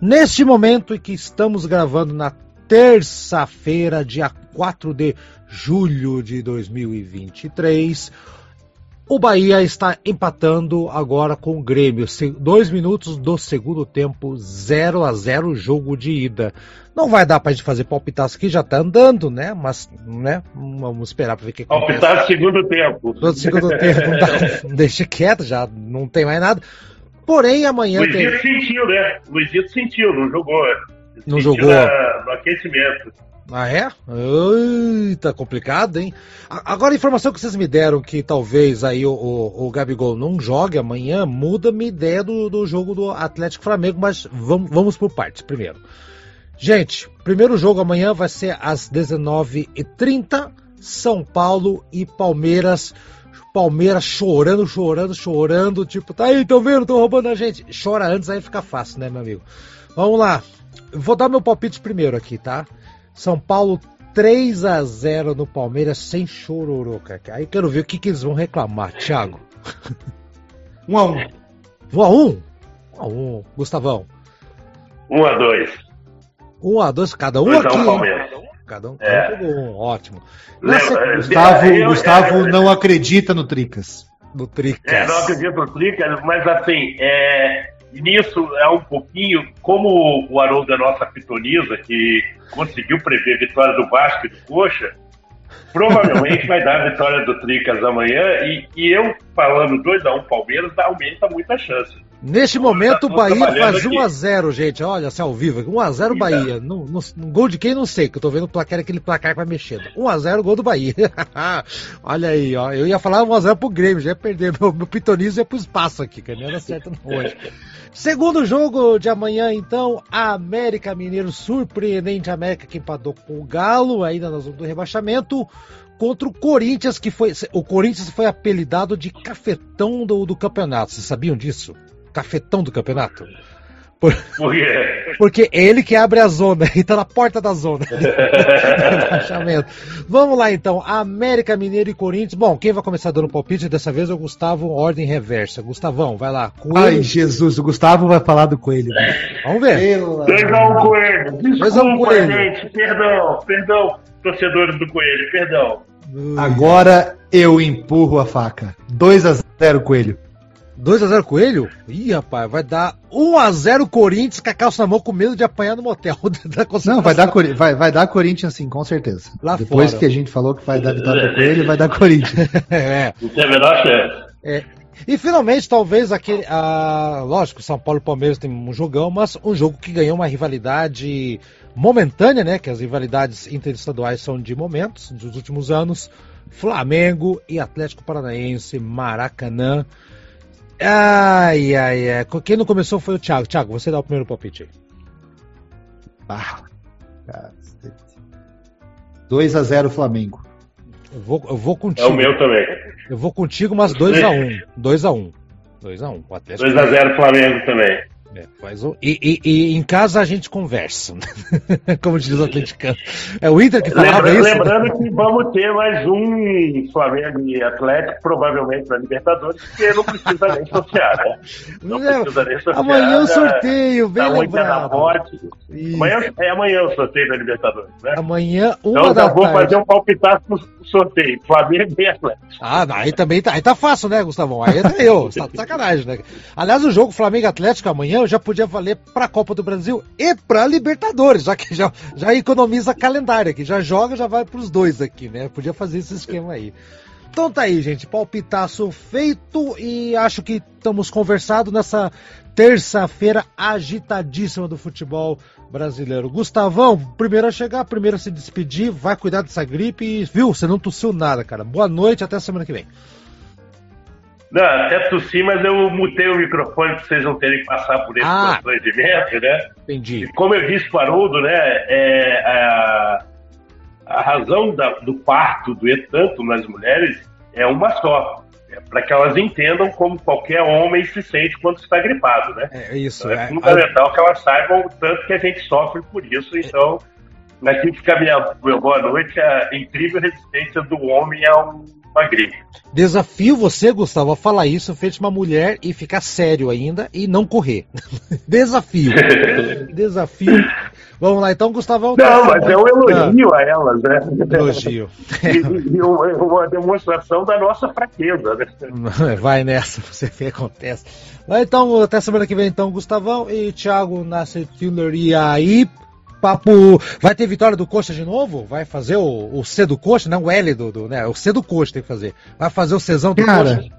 Neste momento em que estamos gravando na terça-feira, dia 4 de julho de 2023, o Bahia está empatando agora com o Grêmio. Dois minutos do segundo tempo, 0 a 0 jogo de ida. Não vai dar para a gente fazer palpitaço aqui, já está andando, né? Mas, né? Vamos esperar para ver o que acontece. Palpitar segundo tempo. No segundo tempo, dá, [LAUGHS] deixa quieto, já não tem mais nada. Porém, amanhã Luizito tem... sentiu, né? Luizito sentiu, não jogou. Não sentiu jogou. No aquecimento. Ah, é? Eita, complicado, hein? Agora, a informação que vocês me deram que talvez aí o, o, o Gabigol não jogue amanhã, muda minha ideia do, do jogo do Atlético Flamengo, mas vamos, vamos por partes primeiro. Gente, primeiro jogo amanhã vai ser às 19h30, São Paulo e Palmeiras. Palmeiras chorando, chorando, chorando, tipo, tá aí, tão vendo, tão roubando a gente. Chora antes, aí fica fácil, né, meu amigo? Vamos lá. Vou dar meu palpite primeiro aqui, tá? São Paulo 3 a 0 no Palmeiras sem chororô, cara. Aí quero ver o que, que eles vão reclamar, Thiago. 1 um a 1 um. 1 a 1 1 a 1 Gustavão. 1 a 2 Um a dois, cada um aqui. Cada um, é. cada um, ótimo. Lembra, Gustavo, eu, Gustavo eu, eu, não acredita no Tricas. No Tricas. É, não acredito no Tricas, mas assim, é, nisso é um pouquinho como o Haroldo da nossa pitonisa, que conseguiu prever a vitória do Vasco e do Coxa, provavelmente vai dar a vitória do Tricas amanhã, e, e eu falando 2x1 um Palmeiras, aumenta muita chance. Neste momento, o Bahia faz 1x0, gente. Olha, assim, ao vivo. 1x0 Bahia. No, no, no, gol de quem não sei, que eu tô vendo o placar, aquele placar que vai mexendo. 1x0 gol do Bahia. [LAUGHS] Olha aí, ó. Eu ia falar 1x0 pro Grêmio, já ia perder. Meu, meu pitonismo ia pro espaço aqui, que não era certo hoje. [LAUGHS] Segundo jogo de amanhã, então, América Mineiro, surpreendente América que empatou com o Galo, ainda na zona do rebaixamento contra o Corinthians, que foi. O Corinthians foi apelidado de cafetão do, do campeonato. Vocês sabiam disso? Cafetão do campeonato. Por... Por quê? Porque é ele que abre a zona [LAUGHS] e tá na porta da zona. [LAUGHS] Vamos lá então, América Mineiro e Corinthians. Bom, quem vai começar dando palpite dessa vez é o Gustavo, ordem reversa. Gustavão, vai lá. Coelho. Ai, Jesus, o Gustavo vai falar do Coelho. Vamos ver. Perdão, Coelho. Desculpa, coelho. gente. Perdão, perdão, torcedores do Coelho, perdão. Agora eu empurro a faca. 2 a 0 Coelho. 2x0 Coelho? Ih, rapaz, vai dar 1x0 Corinthians com a calça na mão com medo de apanhar no motel. [LAUGHS] Não, vai dar, vai, vai dar Corinthians sim, com certeza. Lá Depois fora. que a gente falou que vai dar vitória [LAUGHS] pro Coelho, vai dar Corinthians. [LAUGHS] é. A menor chance. É. E finalmente, talvez aquele. Ah, lógico, São Paulo e Palmeiras tem um jogão, mas um jogo que ganhou uma rivalidade momentânea, né? Que as rivalidades interestaduais são de momentos, dos últimos anos. Flamengo e Atlético Paranaense, Maracanã. Ai, ai, ai. Quem não começou foi o Thiago. Thiago, você dá o primeiro palpite aí. Ah, 2x0 Flamengo. Eu vou, eu vou contigo. É o meu também. Eu vou contigo, mas 2x1. 2x1. 2x1. 2x0 Flamengo também. É, faz o... e, e, e, em casa a gente conversa, [LAUGHS] como diz o atleticano. É o Inter que falava Lembra, isso. Lembrando que vamos ter mais um Flamengo e Atlético, provavelmente na Libertadores, porque não precisa nem sortear, né? Não é, precisa nem sortear. Amanhã o sorteio, bem tá lembrado. Amanhã, é amanhã o sorteio da Libertadores, né? Amanhã, uma então, da vou tarde. fazer um palpitaço pro sorteio, Flamengo e Atlético. Ah, aí também tá, aí tá fácil, né, Gustavão? Aí é eu, tá sacanagem, né? Aliás, o jogo Flamengo Atlético amanhã já podia valer para a Copa do Brasil e para Libertadores, já que já, já economiza calendário aqui, já joga, já vai para os dois aqui, né? Podia fazer esse esquema aí. Então tá aí, gente, palpitaço feito e acho que estamos conversados nessa terça-feira agitadíssima do futebol brasileiro. Gustavão, primeiro a chegar, primeiro a se despedir, vai cuidar dessa gripe viu, você não tossiu nada, cara. Boa noite, até semana que vem. Não, até tossi, mas eu mutei o microfone para vocês não terem que passar por esse ah, constrangimento, né? Entendi. E como eu disse para o Haroldo, né, é, a, a razão da, do parto doer tanto nas mulheres é uma só. É para que elas entendam como qualquer homem se sente quando está gripado, né? É, é isso. Então é, é fundamental que elas saibam o tanto que a gente sofre por isso. Então, aqui fica a minha, minha boa noite, a incrível resistência do homem a um Desafio você, Gustavo, a falar isso feito uma mulher e ficar sério ainda e não correr. [LAUGHS] Desafio. [LAUGHS] Desafio. Vamos lá, então, Gustavão. Tá não, mas é um elogio ah. a elas, né? Elogio. e, e uma demonstração da nossa fraqueza, né? Vai nessa, [LAUGHS] você vê que acontece. Então, até semana que vem, então, Gustavão e Thiago Tiller. E aí, papo. Vai ter vitória do Coxa de novo? Vai fazer o, o C do Coxa, não o L do, do, né? O C do Coxa tem que fazer. Vai fazer o Czão do Cara, Coxa?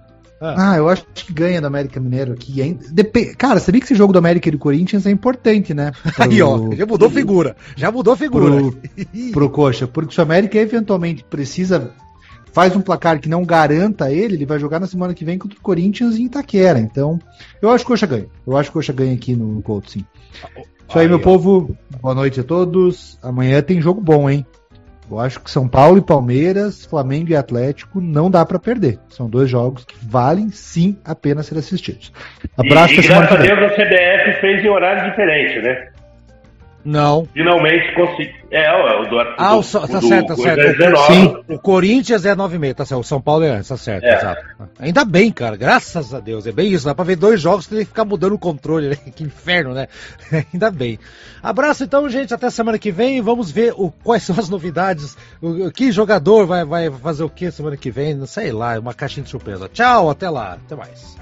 Ah. ah. eu acho que ganha do América Mineiro aqui. Dep... Cara, sabia que esse jogo do América e do Corinthians é importante, né? Pro... [LAUGHS] Aí, ó, já mudou figura. Já mudou figura. Pro, pro Coxa. Porque se o América eventualmente precisa. Faz um placar que não garanta ele, ele vai jogar na semana que vem contra o Corinthians em Itaquera. Então, eu acho que o Coxa ganha. Eu acho que o Coxa ganha aqui no Couto, sim. Isso aí, meu povo. Boa noite a todos. Amanhã tem jogo bom, hein? Eu acho que São Paulo e Palmeiras, Flamengo e Atlético não dá para perder. São dois jogos que valem sim a pena ser assistidos. Abraço e, e graças a Deus a CBF fez em horário diferente, né? Não. Finalmente consegui. É, é, o do Ah, o, o tá do, certo, tá certo. É 19. Sim, o Corinthians é 9,5, tá certo. O São Paulo é antes, tá certo, é. exato. Ainda bem, cara, graças a Deus. É bem isso, dá pra ver dois jogos que tem que ficar mudando o controle, né? [LAUGHS] Que inferno, né? [LAUGHS] Ainda bem. Abraço então, gente, até semana que vem. Vamos ver o, quais são as novidades. O, que jogador vai, vai fazer o que semana que vem? Não sei lá, uma caixinha de surpresa. Tchau, até lá, até mais.